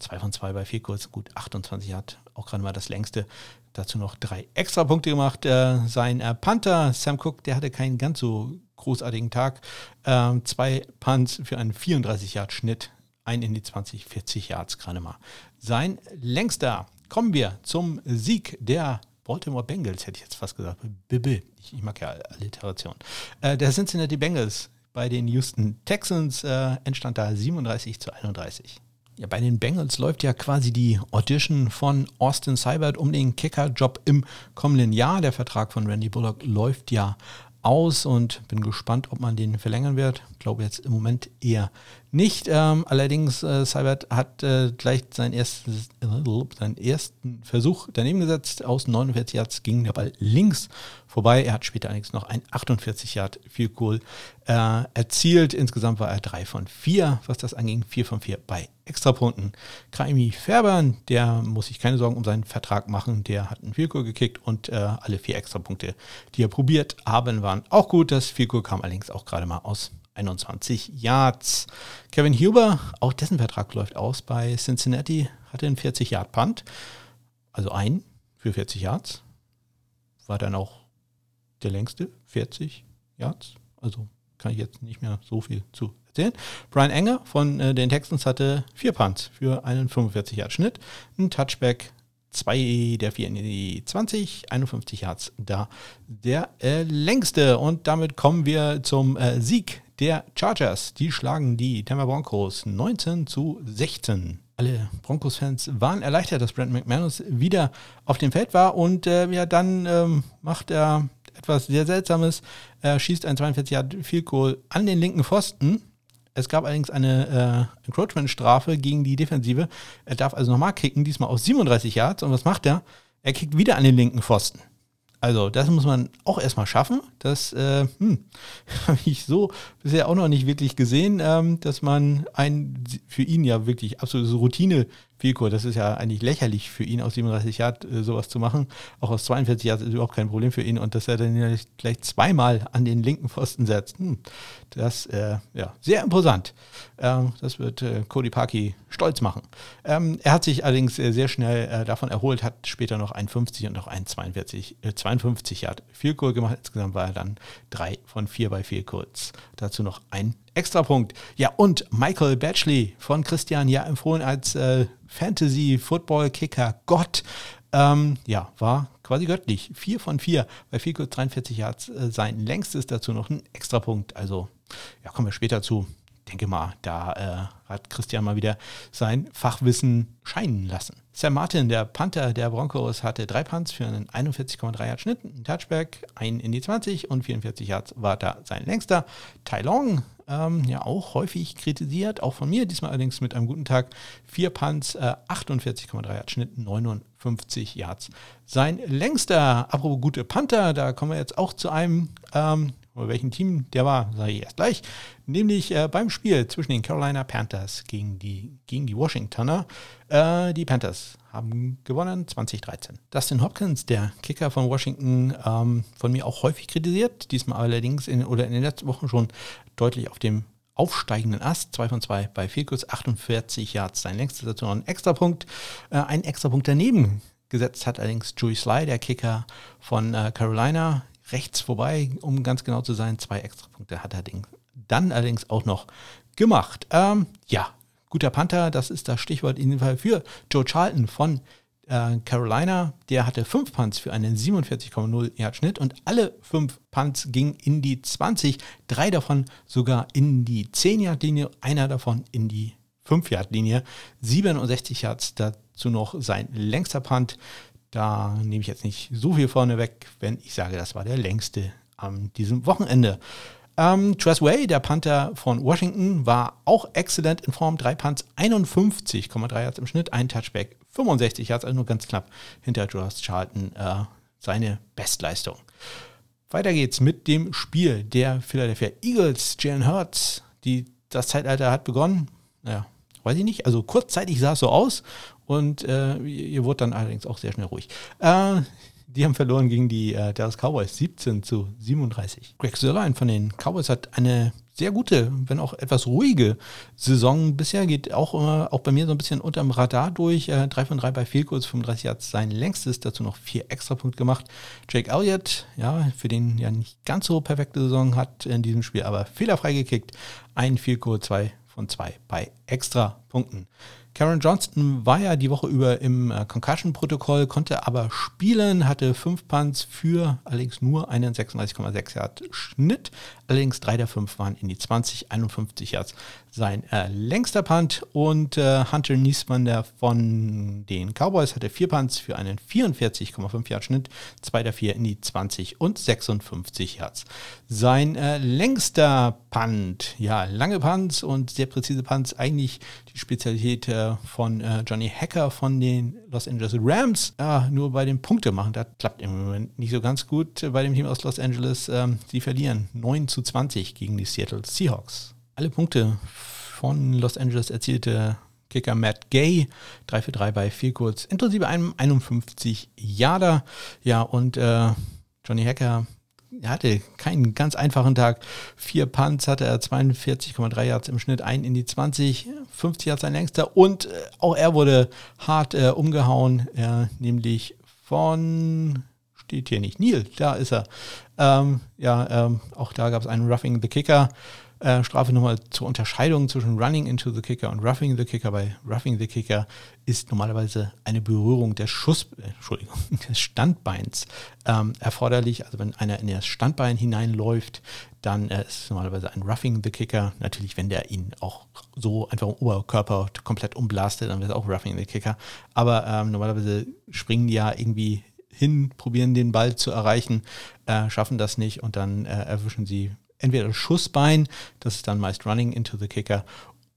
2 von 2 bei Field Goals, gut 28 Yards, auch gerade mal das längste. Dazu noch drei Extrapunkte gemacht. Äh, sein äh, Panther Sam Cook, der hatte keinen ganz so großartigen Tag. Ähm, zwei Punts für einen 34 Yard Schnitt, ein in die 20, 40 Yards gerade mal. Sein längster kommen wir zum Sieg der Baltimore Bengals, hätte ich jetzt fast gesagt. Bibi. Ich, ich mag ja Alliteration. Äh, der Cincinnati Bengals bei den Houston Texans äh, entstand da 37 zu 31. ja, bei den Bengals läuft ja quasi die Audition von Austin Seibert um den Kicker-Job im kommenden Jahr. Der Vertrag von Randy Bullock läuft ja aus und bin gespannt, ob man den verlängern wird. Ich glaube jetzt im Moment eher nicht. Ähm, allerdings, äh, Seibert hat äh, gleich sein erstes, äh, seinen ersten Versuch daneben gesetzt. Aus 49 Yards ging der Ball links vorbei. Er hat später allerdings noch ein 48 Yard Field Goal äh, erzielt. Insgesamt war er 3 von 4, was das anging. 4 von 4 bei Extrapunkten. Kaimi Färber, der muss sich keine Sorgen um seinen Vertrag machen. Der hat einen Field gekickt und äh, alle vier Extrapunkte, die er probiert haben, waren auch gut. Das Field kam allerdings auch gerade mal aus 21 Yards. Kevin Huber, auch dessen Vertrag läuft aus bei Cincinnati, hatte einen 40 Yard Punt, also ein für 40 Yards. War dann auch der längste, 40 Yards. Also kann ich jetzt nicht mehr so viel zu erzählen. Brian Enger von äh, den Texans hatte vier Punts für einen 45 Yard Schnitt, ein Touchback, zwei der vier in die 20, 51 Yards da der äh, längste. Und damit kommen wir zum äh, Sieg der Chargers. Die schlagen die Denver Broncos 19 zu 16 alle Broncos-Fans waren erleichtert, dass Brent McManus wieder auf dem Feld war und äh, ja, dann ähm, macht er etwas sehr Seltsames. Er schießt ein 42 Yard Field Goal an den linken Pfosten. Es gab allerdings eine äh, Encroachment-Strafe gegen die Defensive. Er darf also nochmal kicken, diesmal auf 37 Yards. Und was macht er? Er kickt wieder an den linken Pfosten. Also, das muss man auch erstmal schaffen. Das äh, hm, habe ich so bisher auch noch nicht wirklich gesehen, ähm, dass man ein für ihn ja wirklich absolute Routine Vielkur, das ist ja eigentlich lächerlich für ihn, aus 37 Jahren äh, sowas zu machen. Auch aus 42 Jahren ist überhaupt kein Problem für ihn. Und dass er dann gleich zweimal an den linken Pfosten setzt, hm, das äh, ja sehr imposant. Ähm, das wird äh, Cody Parkey stolz machen. Ähm, er hat sich allerdings äh, sehr schnell äh, davon erholt, hat später noch ein 50 und noch ein 42, 52 Yard Vielkur gemacht. Insgesamt war er dann drei von vier bei Vielkurs. Dazu noch ein Extrapunkt. Ja, und Michael Batchley von Christian ja empfohlen als äh, Fantasy-Football-Kicker Gott. Ähm, ja, war quasi göttlich. Vier von vier bei kurz 43 Yards äh, sein längstes dazu noch ein Extrapunkt. Also, ja, kommen wir später zu. Denke mal, da äh, hat Christian mal wieder sein Fachwissen scheinen lassen. Sam Martin, der Panther der Broncos, hatte drei Punts für einen 41,3 Yard Schnitt, ein Touchback, ein in die 20 und 44 Yards war da sein längster. Tai Long ähm, ja auch häufig kritisiert, auch von mir, diesmal allerdings mit einem guten Tag. Vier Punts, äh, 48,3 Yards Schnitt, 59 Yards. Sein längster, apropos gute Panther, da kommen wir jetzt auch zu einem, ähm, welchem Team der war, sage ich erst gleich, nämlich äh, beim Spiel zwischen den Carolina Panthers gegen die, gegen die Washingtoner. Äh, die Panthers haben gewonnen 2013. Dustin Hopkins, der Kicker von Washington, ähm, von mir auch häufig kritisiert, diesmal allerdings in, oder in den letzten Wochen schon deutlich auf dem aufsteigenden Ast, 2 von 2 bei Vielkurs, 48 Yards, sein längstes dazu noch ein Extrapunkt. Äh, ein Extrapunkt daneben gesetzt hat allerdings Joey Sly, der Kicker von äh, Carolina, rechts vorbei, um ganz genau zu sein. Zwei Extrapunkte hat er dann allerdings auch noch gemacht. Ähm, ja, guter Panther, das ist das Stichwort in dem Fall für Joe Charlton von äh, Carolina, der hatte fünf Punts für einen 47,0 Yard Schnitt und alle fünf Punts gingen in die 20, drei davon sogar in die 10 Yard Linie, einer davon in die 5 Yard Linie, 67 Yards dazu noch sein längster Punt. Da nehme ich jetzt nicht so viel vorne weg, wenn ich sage, das war der längste an diesem Wochenende. Ähm, Tress Way, der Panther von Washington, war auch exzellent in Form. Drei Punts, 51,3 Yards im Schnitt, ein Touchback, 65 Yards, also nur ganz knapp hinter Josh Charlton äh, seine Bestleistung. Weiter geht's mit dem Spiel der Philadelphia Eagles. Jalen Hurts, die, das Zeitalter hat begonnen. Ja, weiß ich nicht. Also kurzzeitig sah es so aus und äh, ihr wurde dann allerdings auch sehr schnell ruhig. Äh, die haben verloren gegen die äh, Dallas Cowboys 17 zu 37. Greg Sörlein von den Cowboys hat eine sehr gute, wenn auch etwas ruhige Saison bisher. Geht auch immer, auch bei mir so ein bisschen unterm Radar durch. Äh, 3 von 3 bei Fehlkurs, 35 hat sein längstes, dazu noch vier Extrapunkte gemacht. Jake Elliott, ja, für den ja nicht ganz so perfekte Saison hat in diesem Spiel aber fehlerfrei gekickt. Ein Fehlkurs, zwei von zwei bei Extrapunkten. Karen Johnston war ja die Woche über im äh, Concussion-Protokoll, konnte aber spielen, hatte fünf Punts für allerdings nur einen 36,6 Yard Schnitt. Allerdings drei der fünf waren in die 20, 51 Yards sein äh, längster Punt. Und äh, Hunter Niesmander von den Cowboys hatte vier Punts für einen 44,5 Yard Schnitt, zwei der vier in die 20 und 56 Yards. Sein äh, längster Punt, ja, lange Punts und sehr präzise Punts, eigentlich die Spezialität äh, von äh, Johnny Hacker von den Los Angeles Rams. nur bei den Punkte machen, das klappt im Moment nicht so ganz gut bei dem Team aus Los Angeles. Ähm, sie verlieren 9 zu 20 gegen die Seattle Seahawks. Alle Punkte von Los Angeles erzielte Kicker Matt Gay, 3 für 3 bei viel kurz, inklusive einem 51 Yarder. Ja, und äh, Johnny Hacker er hatte keinen ganz einfachen Tag. Vier Punts hatte er, 42,3 Yards im Schnitt, ein in die 20, 50 Yards sein längster und äh, auch er wurde hart äh, umgehauen, äh, nämlich von, steht hier nicht, Neil, da ist er. Ähm, ja, ähm, auch da gab es einen Roughing the Kicker. Äh, Strafe nochmal zur Unterscheidung zwischen Running into the Kicker und Roughing the Kicker. Bei Roughing the Kicker ist normalerweise eine Berührung des Schuss, äh, Entschuldigung, des Standbeins ähm, erforderlich. Also wenn einer in das Standbein hineinläuft, dann äh, ist normalerweise ein Roughing the Kicker. Natürlich, wenn der ihn auch so einfach im Oberkörper komplett umblastet, dann wäre es auch Roughing the Kicker. Aber ähm, normalerweise springen die ja irgendwie hin, probieren den Ball zu erreichen, äh, schaffen das nicht und dann äh, erwischen sie entweder das Schussbein, das ist dann meist Running into the Kicker,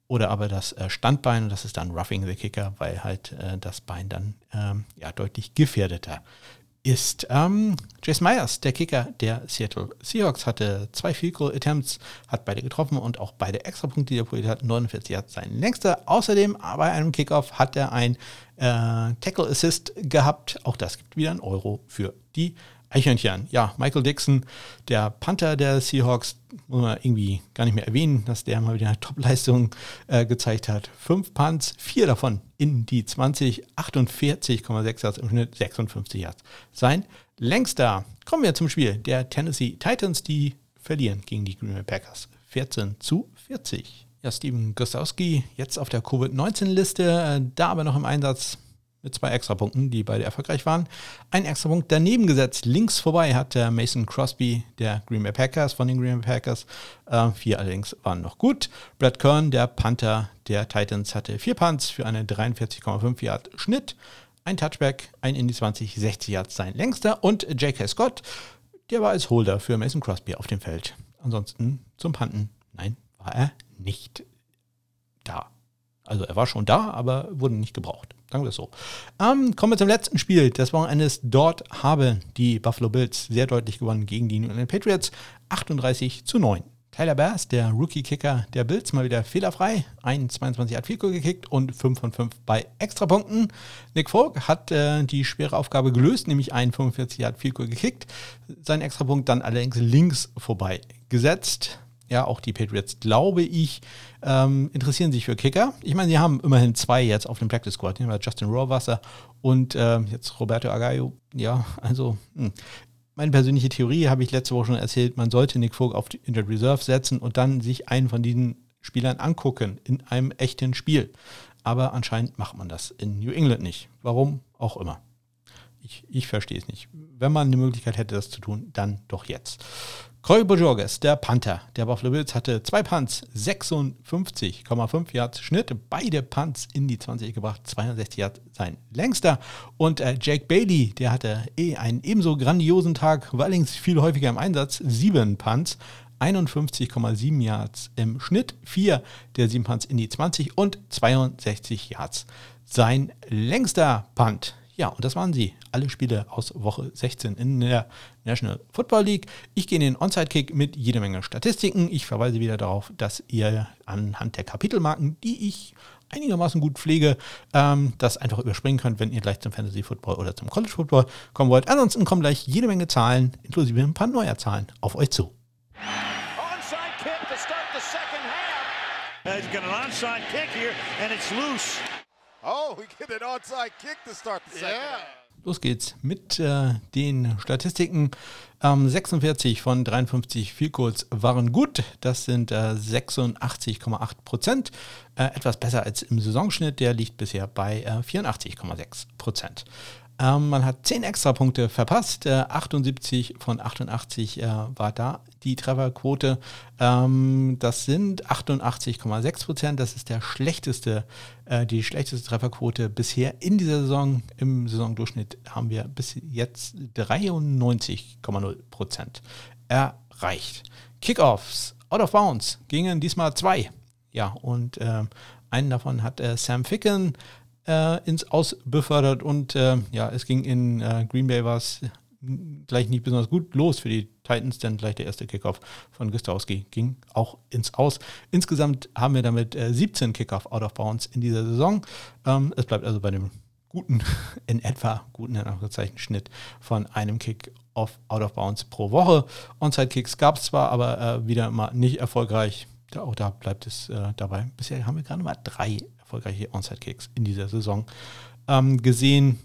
oder aber das äh, Standbein, das ist dann Roughing the Kicker, weil halt äh, das Bein dann ähm, ja, deutlich gefährdeter ist. Ähm, Jace Myers, der Kicker der Seattle Seahawks, hatte zwei Field Goal Attempts, hat beide getroffen und auch beide Extrapunkte, die er probiert hat. 49 hat sein längster. Außerdem bei einem Kickoff hat er ein äh, Tackle Assist gehabt. Auch das gibt wieder einen Euro für die Eichhörnchen, ja, Michael Dixon, der Panther der Seahawks, muss man irgendwie gar nicht mehr erwähnen, dass der mal wieder eine Topleistung äh, gezeigt hat. Fünf Punts, vier davon in die 20, 48,6 Yards im Schnitt, 56 Yards. Sein längster. Kommen wir zum Spiel der Tennessee Titans, die verlieren gegen die Green Bay Packers. 14 zu 40. Ja, Steven Gostowski jetzt auf der Covid-19-Liste, äh, da aber noch im Einsatz mit zwei Extrapunkten, die beide erfolgreich waren. Ein Extrapunkt daneben gesetzt, links vorbei hat der Mason Crosby der Green Bay Packers von den Green Bay Packers. Äh, vier allerdings waren noch gut. Brad Kern, der Panther der Titans, hatte vier Punts für einen 43,5 Yard Schnitt. Ein Touchback, ein in die 20, 60 Yards sein längster. Und J.K. Scott, der war als Holder für Mason Crosby auf dem Feld. Ansonsten zum Panten, nein, war er nicht da. Also er war schon da, aber wurde nicht gebraucht. Sagen wir es so. Ähm, kommen wir zum letzten Spiel des Wochenendes. Dort haben die Buffalo Bills sehr deutlich gewonnen gegen die New England Patriots. 38 zu 9. Tyler Bass, der Rookie-Kicker der Bills, mal wieder fehlerfrei. Ein 22 hat Field gekickt und 5 von 5 bei Extrapunkten. Nick Folk hat äh, die schwere Aufgabe gelöst, nämlich ein 45 hat Field gekickt. Sein Extrapunkt dann allerdings links vorbei gesetzt ja, auch die Patriots, glaube ich, ähm, interessieren sich für Kicker. Ich meine, sie haben immerhin zwei jetzt auf dem Practice Squad. Justin Rohrwasser und äh, jetzt Roberto Agayo. Ja, also mh. Hm. meine persönliche Theorie habe ich letzte Woche schon erzählt, man sollte Nick Vogt auf die Injured Reserve setzen und dann sich einen von diesen Spielern angucken in einem echten Spiel. Aber anscheinend macht man das in New England nicht. Warum auch immer. Ich, ich verstehe es nicht. Wenn man eine Möglichkeit hätte, das zu tun, dann doch jetzt. Corey Bojorges, der Panther der Buffalo Bills, hatte zwei Punts, 56,5 Yards Schnitt, beide Punts in die 20 gebracht, 62 Yards sein längster. Und äh, Jake Bailey, der hatte eh einen ebenso grandiosen Tag, war allerdings viel häufiger im Einsatz, sieben Punts, 51,7 Yards im Schnitt, vier der sieben Punts in die 20 und 62 Yards sein längster Punt. Ja, und das waren sie. Alle Spiele aus Woche 16 in der National Football League. Ich gehe in den Onside-Kick mit jede Menge Statistiken. Ich verweise wieder darauf, dass ihr anhand der Kapitelmarken, die ich einigermaßen gut pflege, ähm, das einfach überspringen könnt, wenn ihr gleich zum Fantasy Football oder zum College Football kommen wollt. Ansonsten kommen gleich jede Menge Zahlen, inklusive ein paar neuer Zahlen, auf euch zu. Onside kick to start the second half. He's got an onside kick here and it's loose. Oh, we get an onside kick to start the second yeah. Los geht's mit äh, den Statistiken. Ähm, 46 von 53 Vielkurs waren gut. Das sind äh, 86,8 Prozent. Äh, etwas besser als im Saisonschnitt. Der liegt bisher bei 84,6 äh, Prozent. Ähm, man hat 10 Extrapunkte verpasst. Äh, 78 von 88 äh, war da die Trefferquote. Ähm, das sind 88,6 Prozent. Das ist der schlechteste, äh, die schlechteste Trefferquote bisher in dieser Saison. Im Saisondurchschnitt haben wir bis jetzt 93,0 Prozent erreicht. Kickoffs out of bounds gingen diesmal zwei. Ja, und äh, einen davon hat äh, Sam Ficken äh, ins Aus befördert und äh, ja, es ging in äh, Green Bay war es gleich nicht besonders gut los für die Titans, denn gleich der erste Kickoff von Gustowski ging auch ins Aus. Insgesamt haben wir damit 17 Kickoff out of bounds in dieser Saison. Ähm, es bleibt also bei dem guten, in etwa guten in Schnitt von einem Kick off out of bounds pro Woche. Onside-Kicks gab es zwar, aber äh, wieder mal nicht erfolgreich. Da, auch da bleibt es äh, dabei. Bisher haben wir gerade mal drei erfolgreiche Onside-Kicks in dieser Saison ähm, gesehen.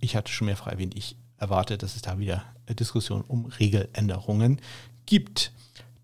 Ich hatte schon mehrfach erwähnt, ich erwarte, dass es da wieder Diskussionen um Regeländerungen gibt.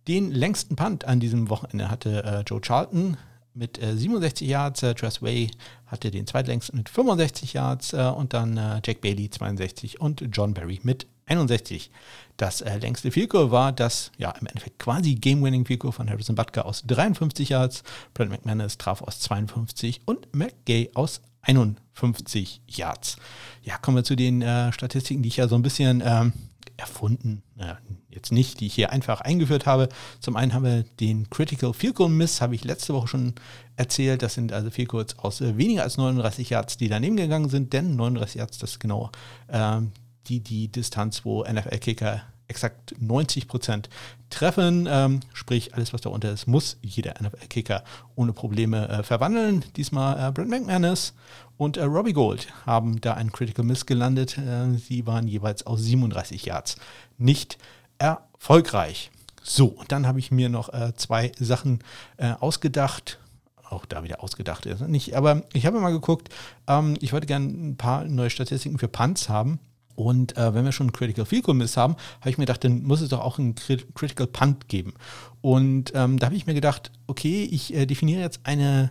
Den längsten Punt an diesem Wochenende hatte äh, Joe Charlton mit äh, 67 Yards, äh, Tress Way hatte den zweitlängsten mit 65 Yards äh, und dann äh, Jack Bailey 62 und John Barry mit 61. Das äh, längste Field war das, ja, im Endeffekt quasi Game-Winning Field von Harrison Butker aus 53 Yards. Brent McManus traf aus 52 und McGay aus 51 Yards. Ja, kommen wir zu den äh, Statistiken, die ich ja so ein bisschen ähm, erfunden, äh, jetzt nicht, die ich hier einfach eingeführt habe. Zum einen haben wir den Critical Field Goal Miss, habe ich letzte Woche schon erzählt. Das sind also Field Goals aus äh, weniger als 39 Yards, die daneben gegangen sind, denn 39 Yards, das ist genau ähm, die, die Distanz, wo NFL-Kicker exakt 90 Prozent treffen. Ähm, sprich, alles, was darunter ist, muss jeder NFL-Kicker ohne Probleme äh, verwandeln. Diesmal äh, Brent McManus und äh, Robbie Gold haben da einen Critical Miss gelandet. Äh, sie waren jeweils aus 37 Yards nicht erfolgreich. So, und dann habe ich mir noch äh, zwei Sachen äh, ausgedacht auch da wieder ausgedacht ist. Nicht, aber ich habe mal geguckt, ähm, ich wollte gerne ein paar neue Statistiken für Punts haben. Und äh, wenn wir schon einen Critical Field Goal Miss haben, habe ich mir gedacht, dann muss es doch auch einen Crit Critical Punt geben. Und ähm, da habe ich mir gedacht, okay, ich äh, definiere jetzt eine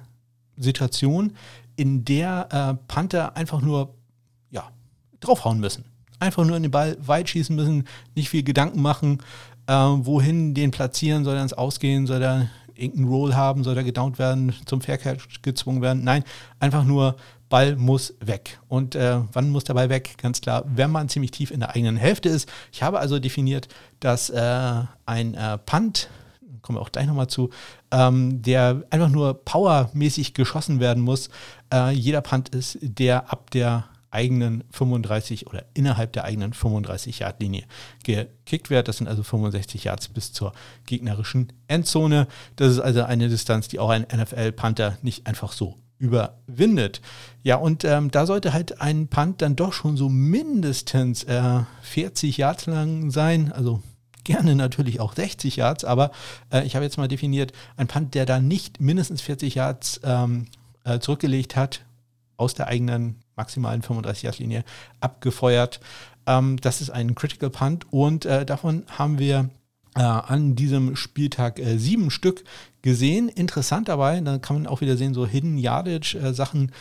Situation, in der äh, Panther einfach nur ja, draufhauen müssen. Einfach nur in den Ball weit schießen müssen, nicht viel Gedanken machen, äh, wohin den platzieren, soll er ins Ausgehen, soll er irgendeinen Roll haben, soll er gedownt werden, zum Faircatch gezwungen werden. Nein, einfach nur Ball muss weg. Und äh, wann muss der Ball weg? Ganz klar, wenn man ziemlich tief in der eigenen Hälfte ist. Ich habe also definiert, dass äh, ein äh, Punt, kommen wir auch gleich nochmal zu, ähm, der einfach nur powermäßig geschossen werden muss. Äh, jeder Punt ist, der ab der eigenen 35 oder innerhalb der eigenen 35 Yard Linie gekickt wird. Das sind also 65 Yards bis zur gegnerischen Endzone. Das ist also eine Distanz, die auch ein NFL-Panther nicht einfach so überwindet. Ja, und ähm, da sollte halt ein Punt dann doch schon so mindestens äh, 40 Yards lang sein, also gerne natürlich auch 60 Yards, aber äh, ich habe jetzt mal definiert, ein Punt, der da nicht mindestens 40 Yards ähm, äh, zurückgelegt hat, aus der eigenen maximalen 35 Yard Linie abgefeuert. Ähm, das ist ein Critical Punt und äh, davon haben wir äh, an diesem Spieltag äh, sieben Stück gesehen. Interessant dabei, da kann man auch wieder sehen, so Hidden Yardage äh, Sachen,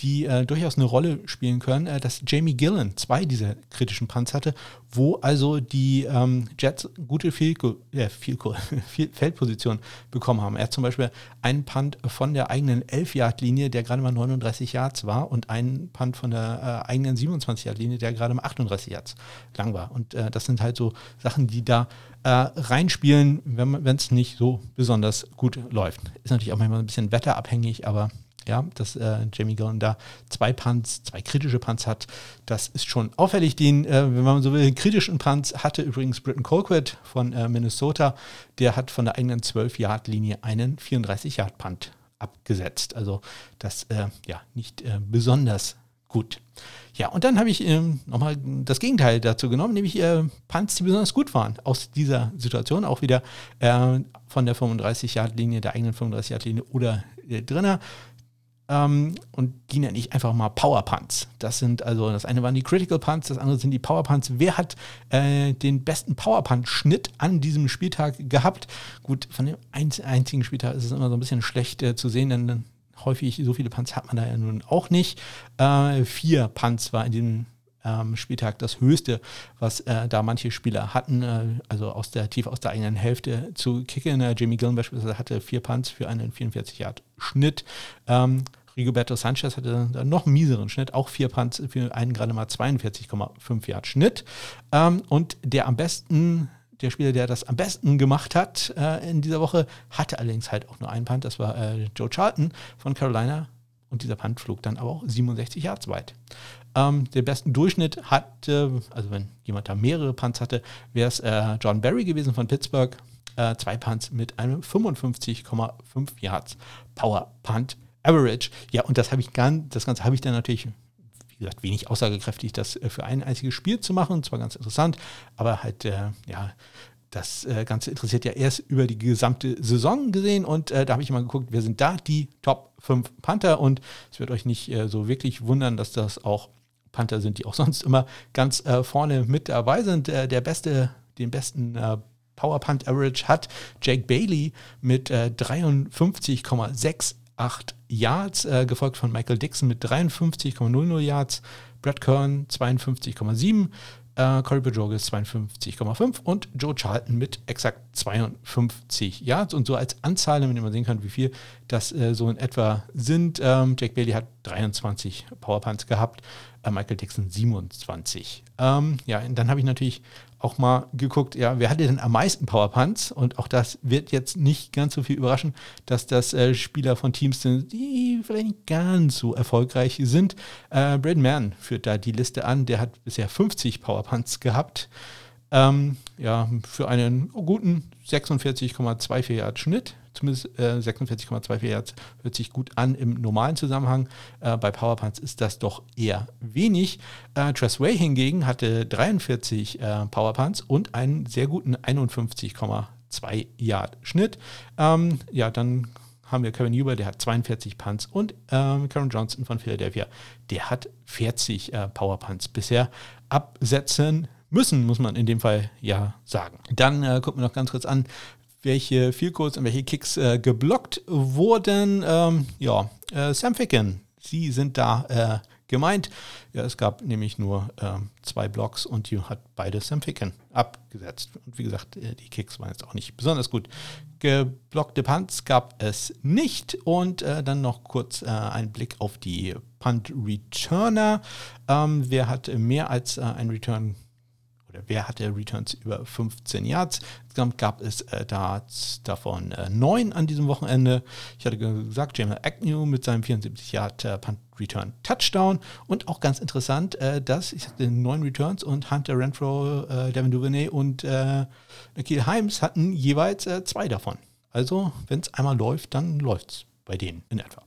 die äh, durchaus eine Rolle spielen können, äh, dass Jamie Gillen zwei dieser kritischen Punts hatte, wo also die ähm, Jets gute Field äh, Field Feldposition bekommen haben. Er hat zum Beispiel einen Punt von der eigenen 11-Yard-Linie, der gerade mal 39 Yards war, und einen Punt von der äh, eigenen 27-Yard-Linie, der gerade mal 38 Yards lang war. Und äh, das sind halt so Sachen, die da äh, reinspielen, wenn es nicht so besonders gut läuft. Ist natürlich auch manchmal ein bisschen wetterabhängig, aber ja, dass äh, Jamie Gillen da zwei Punts, zwei kritische Punts hat, das ist schon auffällig. Den, äh, wenn man so will, kritischen Punts hatte übrigens Britton Colquitt von äh, Minnesota. Der hat von der eigenen 12-Yard-Linie einen 34-Yard-Punt abgesetzt. Also das äh, ja nicht äh, besonders gut. Ja, und dann habe ich ähm, nochmal das Gegenteil dazu genommen, nämlich äh, Punts, die besonders gut waren aus dieser Situation, auch wieder äh, von der 35-Yard-Linie, der eigenen 35-Yard-Linie oder äh, drinnen. Ähm, und die nenne ich einfach mal Power Punts. Das sind also, das eine waren die Critical Punts, das andere sind die Power Punts. Wer hat äh, den besten Power Punt-Schnitt an diesem Spieltag gehabt? Gut, von dem einzigen Spieltag ist es immer so ein bisschen schlecht äh, zu sehen, denn häufig so viele Punts hat man da ja nun auch nicht. Äh, vier Punts war in diesem ähm, Spieltag das höchste, was äh, da manche Spieler hatten, äh, also aus der tief aus der eigenen Hälfte zu kicken. Äh, Jamie Gillen beispielsweise hatte vier Punts für einen 44 Yard Schnitt. Ähm, Rigoberto Sanchez hatte dann noch einen mieseren Schnitt, auch vier Punts für einen gerade mal 42,5 Yard Schnitt. Ähm, und der am besten der Spieler, der das am besten gemacht hat äh, in dieser Woche, hatte allerdings halt auch nur einen Punt. Das war äh, Joe Charlton von Carolina. Und dieser Punt flog dann aber auch 67 Yards weit. Ähm, den besten Durchschnitt hatte, also wenn jemand da mehrere Punts hatte, wäre es äh, John Barry gewesen von Pittsburgh. Äh, zwei Punts mit einem 55,5 Yards Power Punt Average. Ja, und das habe ich ganz, das Ganze habe ich dann natürlich wie gesagt, wenig aussagekräftig, das äh, für ein einziges Spiel zu machen. Zwar ganz interessant, aber halt, äh, ja, das äh, Ganze interessiert ja erst über die gesamte Saison gesehen und äh, da habe ich mal geguckt, wer sind da die Top 5 Panther und es wird euch nicht äh, so wirklich wundern, dass das auch Panther sind, die auch sonst immer ganz äh, vorne mit dabei sind. der beste, den besten Power Punt Average hat Jake Bailey mit 53,6 8 Yards, äh, gefolgt von Michael Dixon mit 53,00 Yards, Brad Kern 52,7, äh, Corey Bajorges 52,5 und Joe Charlton mit exakt 52 Yards. Und so als Anzahl, damit man sehen kann, wie viel das äh, so in etwa sind. Ähm, Jack Bailey hat 23 Powerpunts gehabt, äh, Michael Dixon 27. Ähm, ja, und dann habe ich natürlich auch mal geguckt, ja, wer hatte denn am meisten Powerpunts? Und auch das wird jetzt nicht ganz so viel überraschen, dass das äh, Spieler von Teams sind, die vielleicht nicht ganz so erfolgreich sind. Äh, Braden Mann führt da die Liste an, der hat bisher 50 Powerpunts gehabt. Ähm, ja, für einen guten 46,24 Yard Schnitt zumindest äh, 46,24 Yards hört sich gut an im normalen Zusammenhang. Äh, bei Powerpunts ist das doch eher wenig. Äh, Tressway hingegen hatte 43 äh, Powerpunts und einen sehr guten 51,2 Yard Schnitt. Ähm, ja, dann haben wir Kevin Huber, der hat 42 Punts und ähm, Karen Johnson von Philadelphia, der hat 40 äh, Powerpunts bisher absetzen müssen, muss man in dem Fall ja sagen. Dann äh, gucken wir noch ganz kurz an, welche Vielcodes und welche Kicks äh, geblockt wurden. Ähm, ja, äh, Sam Ficken, Sie sind da äh, gemeint. Ja, es gab nämlich nur ähm, zwei Blocks und die hat beide Sam Ficken abgesetzt. Und wie gesagt, äh, die Kicks waren jetzt auch nicht besonders gut. Geblockte Punts gab es nicht. Und äh, dann noch kurz äh, ein Blick auf die Punt-Returner. Ähm, wer hat mehr als ein Return oder wer hatte Returns über 15 Yards? Insgesamt gab es äh, da, davon äh, neun an diesem Wochenende. Ich hatte gesagt, Jamal Agnew mit seinem 74 Yard äh, Punt Return Touchdown und auch ganz interessant, äh, dass ich hatte neun Returns und Hunter Renfro, äh, Devin Duvernay und äh, Nikhil Himes hatten jeweils zwei davon. Also, wenn es einmal läuft, dann läuft es bei denen in etwa.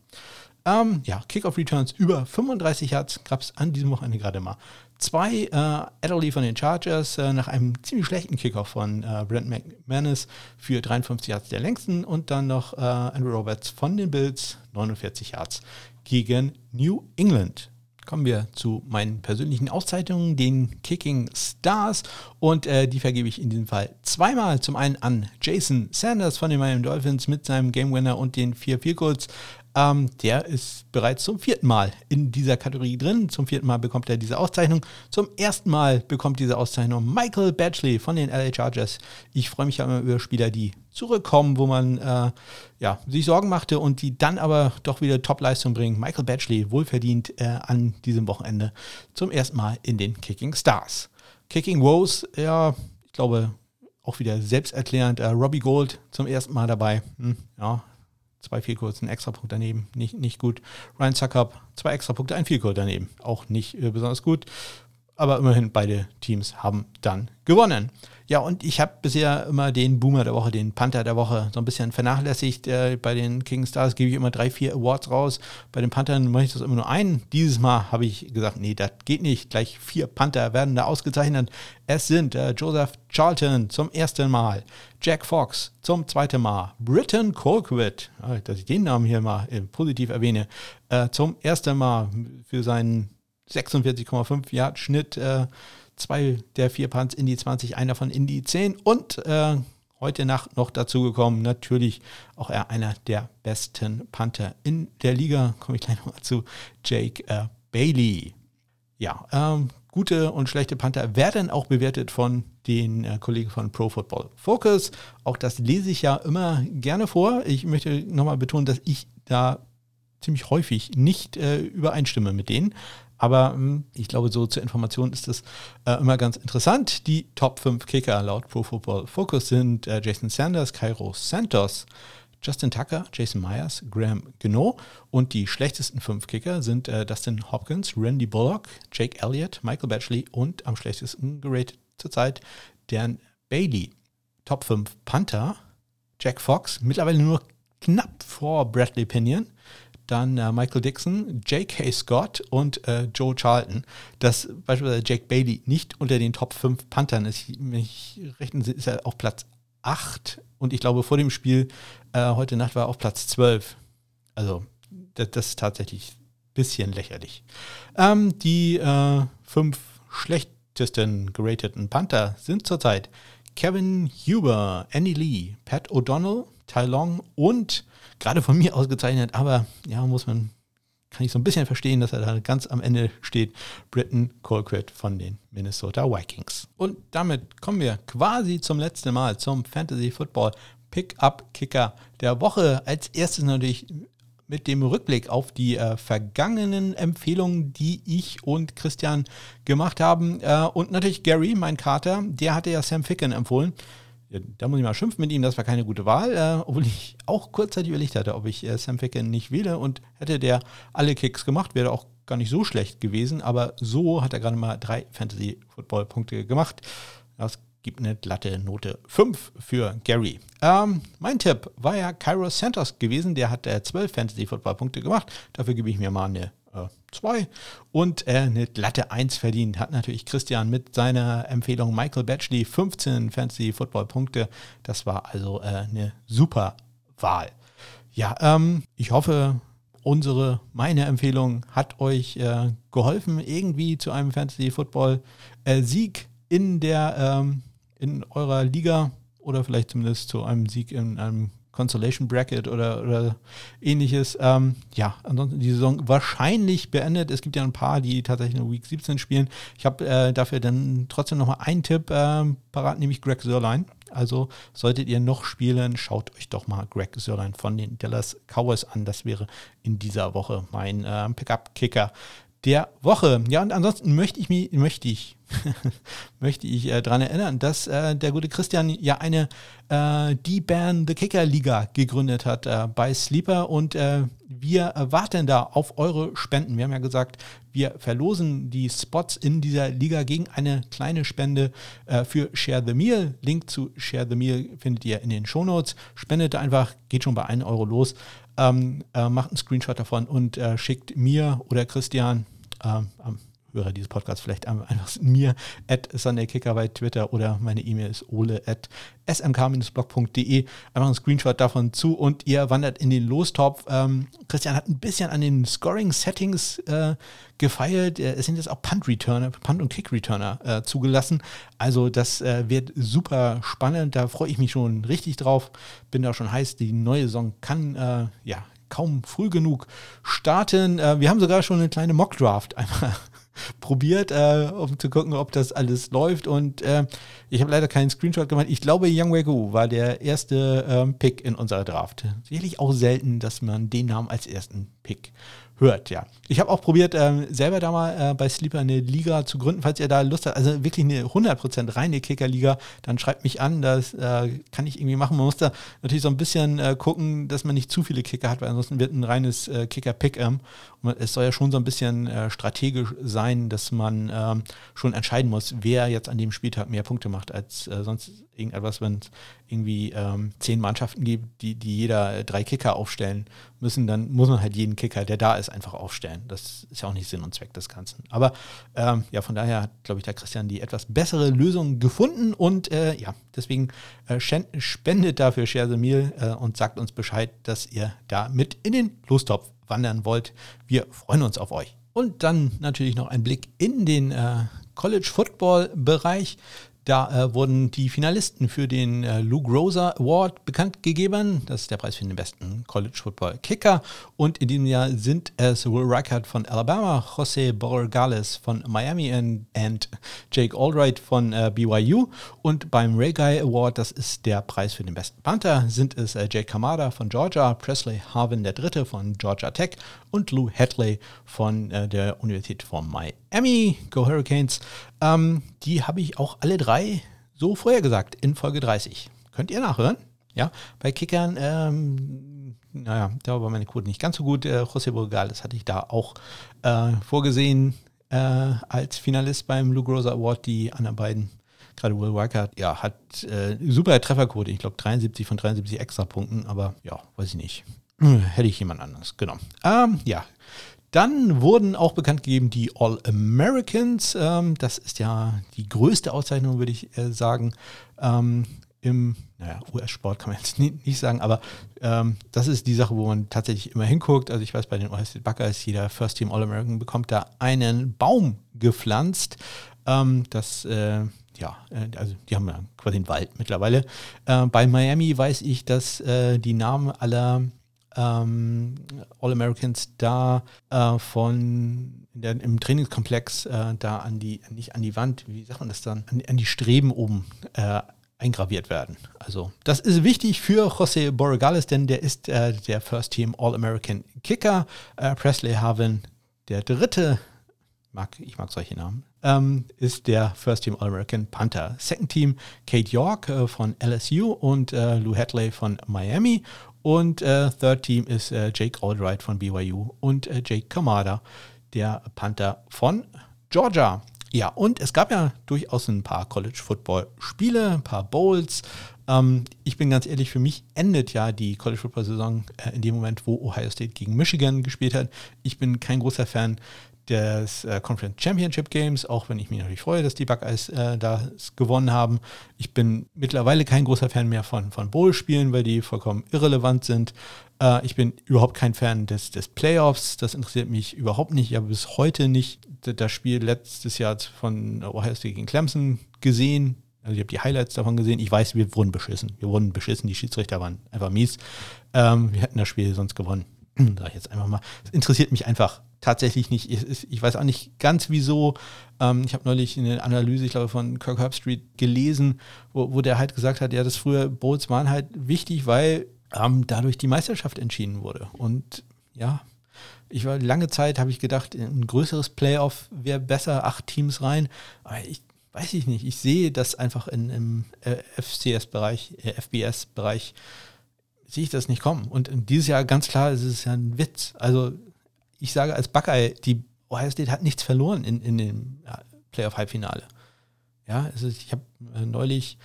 Ähm, ja, Kickoff Returns über 35 Yards gab es an diesem Wochenende gerade mal zwei. Äh, Adderley von den Chargers äh, nach einem ziemlich schlechten Kickoff von äh, Brent McManus für 53 Yards der längsten und dann noch äh, Andrew Roberts von den Bills 49 Yards gegen New England. Kommen wir zu meinen persönlichen Auszeichnungen, den Kicking Stars. Und äh, die vergebe ich in diesem Fall zweimal. Zum einen an Jason Sanders von den Miami Dolphins mit seinem Game Winner und den vier Field Goals. Ähm, der ist bereits zum vierten Mal in dieser Kategorie drin. Zum vierten Mal bekommt er diese Auszeichnung. Zum ersten Mal bekommt diese Auszeichnung Michael Batchley von den LA Chargers. Ich freue mich ja immer über Spieler, die zurückkommen, wo man äh, ja, sich Sorgen machte und die dann aber doch wieder Top-Leistung bringen. Michael Batchley, wohlverdient äh, an diesem Wochenende zum ersten Mal in den Kicking Stars. Kicking Woes, ja, ich glaube, auch wieder selbsterklärend. Äh, Robbie Gold zum ersten Mal dabei. Hm, ja, zwei Vielkurz, ein Extrapunkt daneben, nicht, nicht gut. Ryan Zuckup, zwei Extrapunkte, ein Vielkurz daneben, auch nicht äh, besonders gut. Aber immerhin beide Teams haben dann gewonnen. Ja, und ich habe bisher immer den Boomer der Woche, den Panther der Woche so ein bisschen vernachlässigt. Äh, bei den King Stars gebe ich immer drei, vier Awards raus. Bei den Panthern mache ich das immer nur einen. Dieses Mal habe ich gesagt, nee, das geht nicht. Gleich vier Panther werden da ausgezeichnet. Es sind äh, Joseph Charlton zum ersten Mal, Jack Fox zum zweiten Mal, Britton Colquitt, äh, dass ich den Namen hier mal äh, positiv erwähne, äh, zum ersten Mal für seinen 46,5 Yard Schnitt. Zwei der vier Punts in die 20, einer von in die 10 und äh, heute Nacht noch dazugekommen, natürlich auch er einer der besten Panther in der Liga, komme ich gleich nochmal zu, Jake äh, Bailey. ja, ähm, gute und schlechte Panther werden auch bewertet von den äh, Kollegen von Pro Football Focus. Auch das lese ich ja immer gerne vor. Ich möchte nochmal betonen, dass ich da ziemlich häufig nicht äh, übereinstimme mit denen. Aber hm, ich glaube, so zur Information ist es äh, immer ganz interessant. Die Top 5 Kicker laut Pro Football Focus sind äh, Jason Sanders, Cairo Santos, Justin Tucker, Jason Myers, Graham Gino und die schlechtesten fünf Kicker sind äh, Dustin Hopkins, Randy Bullock, Jake Elliott, Michael Batchley und am schlechtesten geratet zurzeit Dan Bailey. Top 5 Panther, Jack Fox, mittlerweile nur knapp vor Bradley Pinion, dann äh, Michael Dixon, J.K. Scott und äh, Joe Charlton. Dass beispielsweise Jake Bailey nicht unter den Top 5 Panthern ist, wenn ich rechnen, ist er auf Platz 8 und ich glaube vor dem Spiel äh, heute Nacht war er auf Platz 12. Also das, das ist tatsächlich ein bisschen lächerlich. Ähm, die äh, fünf schlechtesten gerateten Panther sind zurzeit Kevin Huber, Annie Lee, Pat O'Donnell, Tai Long und gerade von mir ausgezeichnet, aber ja, muss man, kann ich so ein bisschen verstehen, dass er da ganz am Ende steht, Britton Colquitt von den Minnesota Vikings. Und damit kommen wir quasi zum letzten Mal zum Fantasy Football Pickup Kicker der Woche. Als erstes natürlich mit dem Rückblick auf die äh, vergangenen Empfehlungen, die ich und Christian gemacht haben. Äh, und natürlich Gary, mein Kater, der hatte ja Sam Ficken empfohlen. Ja, da muss ich mal schimpfen mit ihm, das war keine gute Wahl, äh, obwohl ich auch kurzzeitig überlegt hatte, ob ich äh, Sam Ficken nicht wähle und hätte der alle Kicks gemacht, wäre auch gar nicht so schlecht gewesen, aber so hat er gerade mal drei Fantasy-Football-Punkte gemacht. Das gibt eine glatte Note 5 für Gary. Ähm, mein Tipp war ja Cairo Santos gewesen. Der hat äh, 12 Fantasy-Football-Punkte gemacht. Dafür gebe ich mir mal eine 2 äh, und äh, eine glatte 1 verdient. Hat natürlich Christian mit seiner Empfehlung Michael Batchley 15 Fantasy-Football-Punkte. Das war also äh, eine super Wahl. Ja, ähm, ich hoffe, unsere, meine Empfehlung hat euch äh, geholfen, irgendwie zu einem Fantasy-Football-Sieg äh, in der ähm, in eurer Liga oder vielleicht zumindest zu einem Sieg in einem Consolation Bracket oder, oder ähnliches. Ähm, ja, ansonsten die Saison wahrscheinlich beendet. Es gibt ja ein paar, die tatsächlich nur Week 17 spielen. Ich habe äh, dafür dann trotzdem nochmal einen Tipp äh, parat, nämlich Greg Sörlein. Also solltet ihr noch spielen, schaut euch doch mal Greg Sörlein von den Dallas Cowboys an. Das wäre in dieser Woche mein äh, Pickup-Kicker der Woche. Ja, und ansonsten möchte ich mich, möchte ich, möchte ich äh, daran erinnern, dass äh, der gute Christian ja eine äh, Die Band The Kicker Liga gegründet hat äh, bei Sleeper und äh, wir warten da auf eure Spenden. Wir haben ja gesagt, wir verlosen die Spots in dieser Liga gegen eine kleine Spende äh, für Share the Meal. Link zu Share the Meal findet ihr in den Shownotes. Spendet einfach, geht schon bei 1 Euro los. Ähm, äh, macht einen Screenshot davon und schickt mir oder Christian ähm, am Hörer dieses Podcasts vielleicht einfach mir at SundayKicker bei Twitter oder meine E-Mail ist ole at smk-blog.de. Einfach ein Screenshot davon zu und ihr wandert in den Lostopf. Ähm, Christian hat ein bisschen an den Scoring-Settings äh, gefeilt. Äh, es sind jetzt auch Punt-Returner, Punt- und Kick-Returner äh, zugelassen. Also das äh, wird super spannend. Da freue ich mich schon richtig drauf. Bin da schon heiß. Die neue Saison kann äh, ja kaum früh genug starten. Äh, wir haben sogar schon eine kleine Mock-Draft einmal probiert, äh, um zu gucken, ob das alles läuft. Und äh, ich habe leider keinen Screenshot gemacht. Ich glaube, Young Wegu war der erste ähm, Pick in unserer Draft. Sicherlich auch selten, dass man den Namen als ersten Pick hört, ja. Ich habe auch probiert, ähm, selber da mal äh, bei Sleeper eine Liga zu gründen, falls ihr da Lust habt. Also wirklich eine 100% reine Kicker-Liga, dann schreibt mich an, das äh, kann ich irgendwie machen. Man muss da natürlich so ein bisschen äh, gucken, dass man nicht zu viele Kicker hat, weil ansonsten wird ein reines äh, Kicker-Pick-Em. Es soll ja schon so ein bisschen äh, strategisch sein, dass man ähm, schon entscheiden muss, wer jetzt an dem Spieltag mehr Punkte macht als äh, sonst irgendetwas, wenn es irgendwie ähm, zehn Mannschaften gibt, die, die jeder drei Kicker aufstellen müssen, dann muss man halt jeden Kicker, der da ist, einfach aufstellen. Das ist ja auch nicht Sinn und Zweck des Ganzen. Aber ähm, ja, von daher hat, glaube ich, der Christian die etwas bessere Lösung gefunden und äh, ja, deswegen äh, spendet dafür Share the Meal äh, und sagt uns Bescheid, dass ihr da mit in den Lostopf wandern wollt. Wir freuen uns auf euch. Und dann natürlich noch ein Blick in den äh, College Football Bereich. Da äh, wurden die Finalisten für den äh, Lou Groza Award bekannt gegeben. Das ist der Preis für den besten College Football Kicker. Und in diesem Jahr sind es Will Reichert von Alabama, José Borregales von Miami und, und Jake Albright von äh, BYU. Und beim Ray Guy Award, das ist der Preis für den besten Panther, sind es äh, Jake Kamada von Georgia, Presley Harvin der Dritte von Georgia Tech und Lou Hadley von äh, der Universität von Miami. Go Hurricanes. Ähm, die habe ich auch alle drei so vorher gesagt in Folge 30. Könnt ihr nachhören? Ja, bei Kickern, ähm, naja, da war meine Quote nicht ganz so gut. Äh, José Borgales hatte ich da auch äh, vorgesehen äh, als Finalist beim Lou Groza Award. Die anderen beiden, gerade Will Weikert, ja, hat äh, super Trefferquote. Ich glaube 73 von 73 extra Punkten, aber ja, weiß ich nicht. Hm, hätte ich jemand anders genommen. Ähm, ja, dann wurden auch bekannt gegeben die All-Americans. Ähm, das ist ja die größte Auszeichnung, würde ich äh, sagen. Ähm, Im naja, US-Sport kann man jetzt nie, nicht sagen, aber ähm, das ist die Sache, wo man tatsächlich immer hinguckt. Also ich weiß, bei den Ohio State Buckeyes, jeder First Team All-American bekommt da einen Baum gepflanzt. Ähm, das äh, ja, äh, also die haben ja quasi den Wald mittlerweile. Äh, bei Miami weiß ich, dass äh, die Namen aller ähm, All-Americans da äh, von der, im Trainingskomplex äh, da an die, nicht an die Wand, wie sagt man das dann, an, an die Streben oben äh, eingraviert werden. Also das ist wichtig für José Borregales, denn der ist äh, der First Team All-American Kicker. Äh, Presley Harvin, der dritte, mag, ich mag solche Namen, ähm, ist der First Team All-American Panther. Second Team Kate York äh, von LSU und Lou Hadley von Miami. Und äh, Third Team ist äh, Jake Aldright von BYU und äh, Jake Kamada, der Panther von Georgia. Ja, und es gab ja durchaus ein paar College-Football-Spiele, ein paar Bowls. Ähm, ich bin ganz ehrlich, für mich endet ja die College-Football-Saison äh, in dem Moment, wo Ohio State gegen Michigan gespielt hat. Ich bin kein großer Fan des äh, Conference Championship Games, auch wenn ich mich natürlich freue, dass die Buckeyes äh, das gewonnen haben. Ich bin mittlerweile kein großer Fan mehr von, von Bowl-Spielen, weil die vollkommen irrelevant sind. Äh, ich bin überhaupt kein Fan des, des Playoffs, das interessiert mich überhaupt nicht. Ich habe bis heute nicht das Spiel letztes Jahr von Ohio State gegen Clemson gesehen. Also ich habe die Highlights davon gesehen. Ich weiß, wir wurden beschissen. Wir wurden beschissen, die Schiedsrichter waren einfach mies. Ähm, wir hätten das Spiel sonst gewonnen. Sag ich jetzt einfach mal. Es interessiert mich einfach tatsächlich nicht. Ich, ich weiß auch nicht ganz wieso. Ähm, ich habe neulich eine Analyse, ich glaube, von Kirk Herbstreit gelesen, wo, wo der halt gesagt hat, ja, das früher Bowls waren halt wichtig, weil ähm, dadurch die Meisterschaft entschieden wurde. Und ja, ich war lange Zeit, habe ich gedacht, ein größeres Playoff wäre besser, acht Teams rein. Aber ich weiß ich nicht. Ich sehe das einfach in, im äh, FCS-Bereich, äh, FBS-Bereich, sehe ich das nicht kommen. Und dieses Jahr ganz klar ist es ja ein Witz. Also ich sage als Buckeye, die Ohio State hat nichts verloren in, in dem Playoff-Halbfinale. Ja, also ich habe äh, neulich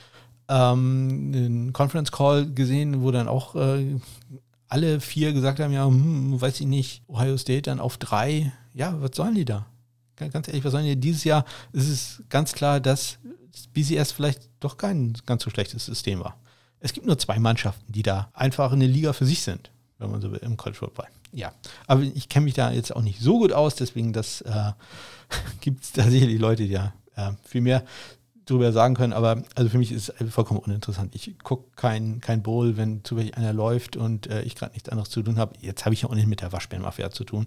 ähm, einen Conference Call gesehen, wo dann auch äh, alle vier gesagt haben, ja, hm, weiß ich nicht, Ohio State dann auf drei. Ja, was sollen die da? Ganz ehrlich, was sollen die? Dieses Jahr ist es ganz klar, dass BCS vielleicht doch kein ganz so schlechtes System war. Es gibt nur zwei Mannschaften, die da einfach eine Liga für sich sind, wenn man so will, im College Football ja, aber ich kenne mich da jetzt auch nicht so gut aus, deswegen äh, gibt es da sicherlich Leute, die ja äh, viel mehr drüber sagen können, aber also für mich ist es vollkommen uninteressant. Ich gucke kein, kein Bowl, wenn zufällig einer läuft und äh, ich gerade nichts anderes zu tun habe. Jetzt habe ich ja auch nicht mit der Waschbärenmafia zu tun.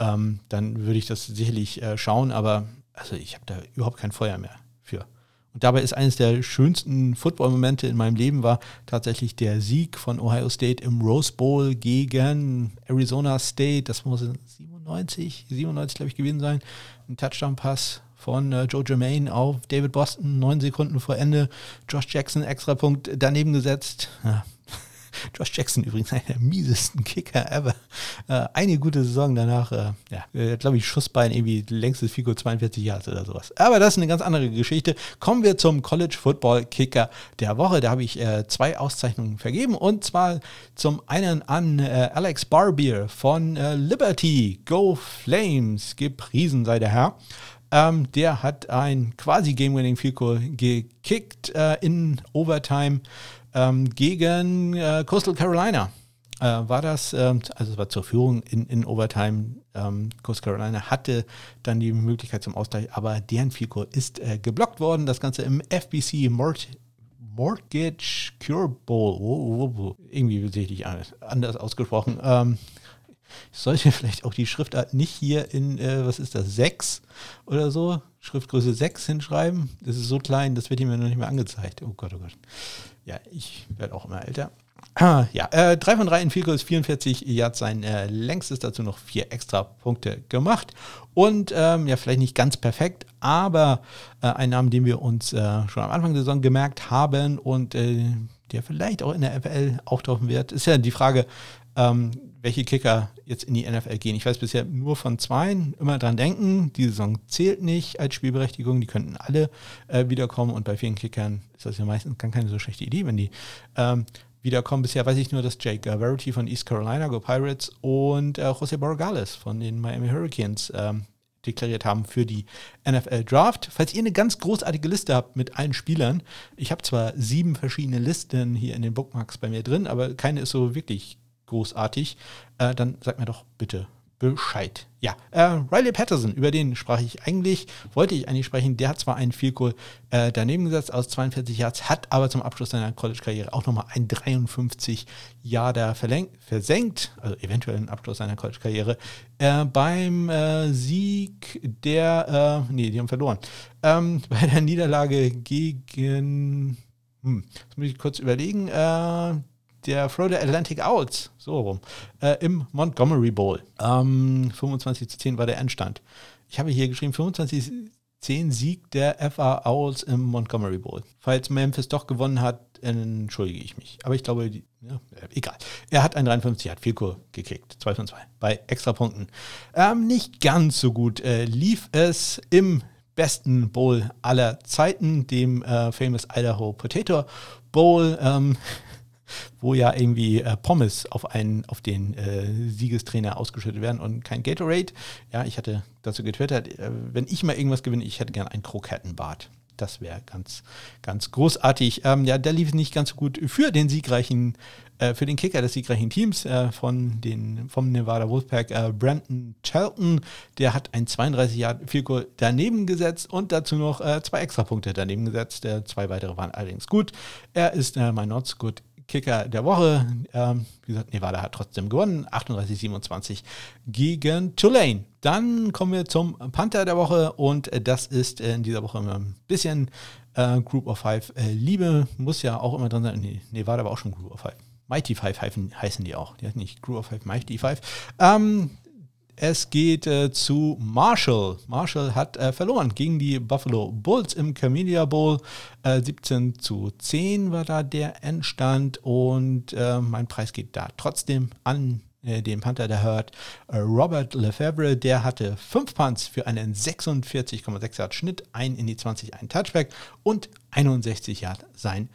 Ähm, dann würde ich das sicherlich äh, schauen, aber also ich habe da überhaupt kein Feuer mehr für. Und dabei ist eines der schönsten Football-Momente in meinem Leben war tatsächlich der Sieg von Ohio State im Rose Bowl gegen Arizona State. Das muss 97, 97 glaube ich gewesen sein. Ein Touchdown-Pass von äh, Joe Germain auf David Boston, neun Sekunden vor Ende. Josh Jackson, extra Punkt daneben gesetzt. Ja, Josh Jackson übrigens einer der miesesten Kicker ever. Äh, eine gute Saison danach, äh, ja, glaube ich, Schussbein irgendwie längstes Fico 42 Jahre oder sowas. Aber das ist eine ganz andere Geschichte. Kommen wir zum College Football Kicker der Woche. Da habe ich äh, zwei Auszeichnungen vergeben und zwar zum einen an äh, Alex Barbier von äh, Liberty. Go Flames, gepriesen sei der Herr. Ähm, der hat ein quasi Game-Winning Field Goal gekickt äh, in Overtime ähm, gegen äh, Coastal Carolina. äh, war das, ähm, also es war zur Führung in, in Overtime. Ähm, Coast Carolina hatte dann die Möglichkeit zum Ausgleich, aber deren Fico ist äh, geblockt worden. Das Ganze im FBC Mort Mortgage Cure Bowl. Oh, oh, oh, Irgendwie sehe ich anders ausgesprochen. Ähm, ich sollte vielleicht auch die Schriftart nicht hier in, äh, was ist das, 6 oder so, Schriftgröße 6 hinschreiben. Das ist so klein, das wird mir noch nicht mehr angezeigt. Oh Gott, oh Gott. Ja, ich werde auch immer älter. Ah, ja, äh, 3 von 3 in Goals, 44 Yards sein äh, längstes, dazu noch vier extra Punkte gemacht. Und ähm, ja, vielleicht nicht ganz perfekt, aber äh, ein Name, den wir uns äh, schon am Anfang der Saison gemerkt haben und äh, der vielleicht auch in der FL auftauchen wird, ist ja die Frage, ähm, welche Kicker jetzt in die NFL gehen. Ich weiß bisher nur von zweien. Immer dran denken, die Saison zählt nicht als Spielberechtigung. Die könnten alle äh, wiederkommen und bei vielen Kickern ist das ja meistens gar keine so schlechte Idee, wenn die ähm, wiederkommen. Bisher weiß ich nur, dass Jake Verity von East Carolina, Go Pirates und äh, José Borregales von den Miami Hurricanes ähm, deklariert haben für die NFL Draft. Falls ihr eine ganz großartige Liste habt mit allen Spielern, ich habe zwar sieben verschiedene Listen hier in den Bookmarks bei mir drin, aber keine ist so wirklich großartig, äh, dann sagt mir doch bitte Bescheid. Ja, äh, Riley Patterson, über den sprach ich eigentlich, wollte ich eigentlich sprechen. Der hat zwar einen Vielkohl äh, daneben gesetzt aus 42 Yards, hat aber zum Abschluss seiner College-Karriere auch nochmal ein 53 Yarder versenkt, also eventuell einen Abschluss seiner College-Karriere, äh, beim äh, Sieg der, äh, nee, die haben verloren, ähm, bei der Niederlage gegen, hm, jetzt muss ich kurz überlegen, äh, der Florida Atlantic Owls, so rum, äh, im Montgomery Bowl. Ähm, 25 zu 10 war der Endstand. Ich habe hier geschrieben, 25 zu 10 Sieg der FA Owls im Montgomery Bowl. Falls Memphis doch gewonnen hat, entschuldige ich mich. Aber ich glaube, die, ja, egal. Er hat ein 53, hat viel Kur gekickt. 2 von 2 bei Extrapunkten. Ähm, nicht ganz so gut äh, lief es im besten Bowl aller Zeiten, dem äh, Famous Idaho Potato Bowl. Ähm, wo ja irgendwie äh, Pommes auf, einen, auf den äh, Siegestrainer ausgeschüttet werden und kein Gatorade. Ja, ich hatte dazu getwittert, äh, wenn ich mal irgendwas gewinne, ich hätte gerne ein Krokettenbad. Das wäre ganz, ganz großartig. Ähm, ja, der lief es nicht ganz so gut für den siegreichen, äh, für den Kicker des siegreichen Teams äh, von den, vom Nevada Wolfpack, äh, Brandon Charlton. Der hat ein 32 Jahr Vielkohl daneben gesetzt und dazu noch äh, zwei Extrapunkte daneben gesetzt. Äh, zwei weitere waren allerdings gut. Er ist äh, mein Not Good Kicker der Woche. Ähm, wie gesagt, Nevada hat trotzdem gewonnen. 38-27 gegen Tulane. Dann kommen wir zum Panther der Woche und das ist in dieser Woche immer ein bisschen äh, Group of Five. Äh, Liebe muss ja auch immer drin sein. Nee, Nevada war auch schon Group of Five. Mighty Five heißen die auch. Die heißen nicht Group of Five, Mighty Five. Ähm, es geht äh, zu Marshall. Marshall hat äh, verloren gegen die Buffalo Bulls im Camellia Bowl. Äh, 17 zu 10 war da der Endstand und äh, mein Preis geht da trotzdem an äh, den Panther der hört. Äh, Robert Lefebvre, der hatte 5 Punts für einen 46,6 Yard Schnitt, ein in die 20, ein Touchback und 61 Yard sein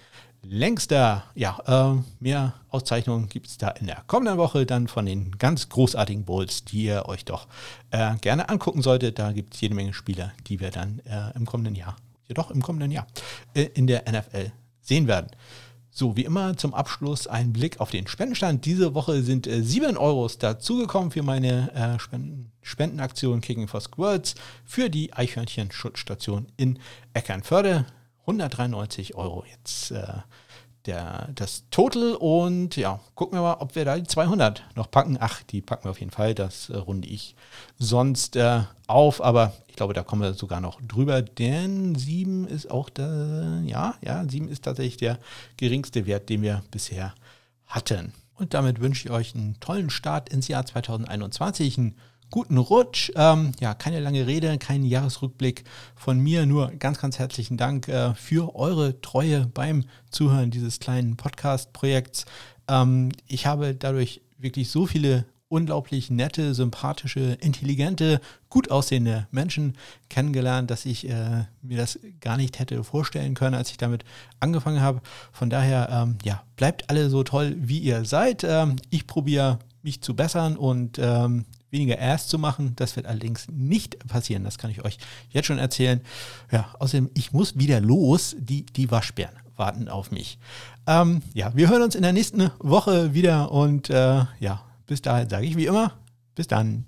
längster. Ja, äh, mehr Auszeichnungen gibt es da in der kommenden Woche dann von den ganz großartigen Bowls, die ihr euch doch äh, gerne angucken solltet. Da gibt es jede Menge Spieler, die wir dann äh, im kommenden Jahr, jedoch im kommenden Jahr, äh, in der NFL sehen werden. So, wie immer zum Abschluss ein Blick auf den Spendenstand. Diese Woche sind äh, 7 Euros dazugekommen für meine äh, Spenden, Spendenaktion Kicking for Squirts für die Eichhörnchen-Schutzstation in Eckernförde. 193 Euro jetzt äh, der, das Total. Und ja, gucken wir mal, ob wir da die 200 noch packen. Ach, die packen wir auf jeden Fall, das äh, runde ich sonst äh, auf, aber ich glaube, da kommen wir sogar noch drüber, denn 7 ist auch der, ja, ja, 7 ist tatsächlich der geringste Wert, den wir bisher hatten. Und damit wünsche ich euch einen tollen Start ins Jahr 2021, einen guten Rutsch. Ähm, ja, keine lange Rede, kein Jahresrückblick von mir, nur ganz, ganz herzlichen Dank äh, für eure Treue beim Zuhören dieses kleinen Podcast-Projekts. Ähm, ich habe dadurch wirklich so viele unglaublich nette, sympathische, intelligente, gut aussehende Menschen kennengelernt, dass ich äh, mir das gar nicht hätte vorstellen können, als ich damit angefangen habe. Von daher, ähm, ja, bleibt alle so toll, wie ihr seid. Ähm, ich probiere mich zu bessern und ähm, weniger Ass zu machen. Das wird allerdings nicht passieren. Das kann ich euch jetzt schon erzählen. Ja, außerdem, ich muss wieder los, die, die Waschbären. warten auf mich. Ähm, ja, wir hören uns in der nächsten Woche wieder und äh, ja, bis dahin sage ich wie immer, bis dann.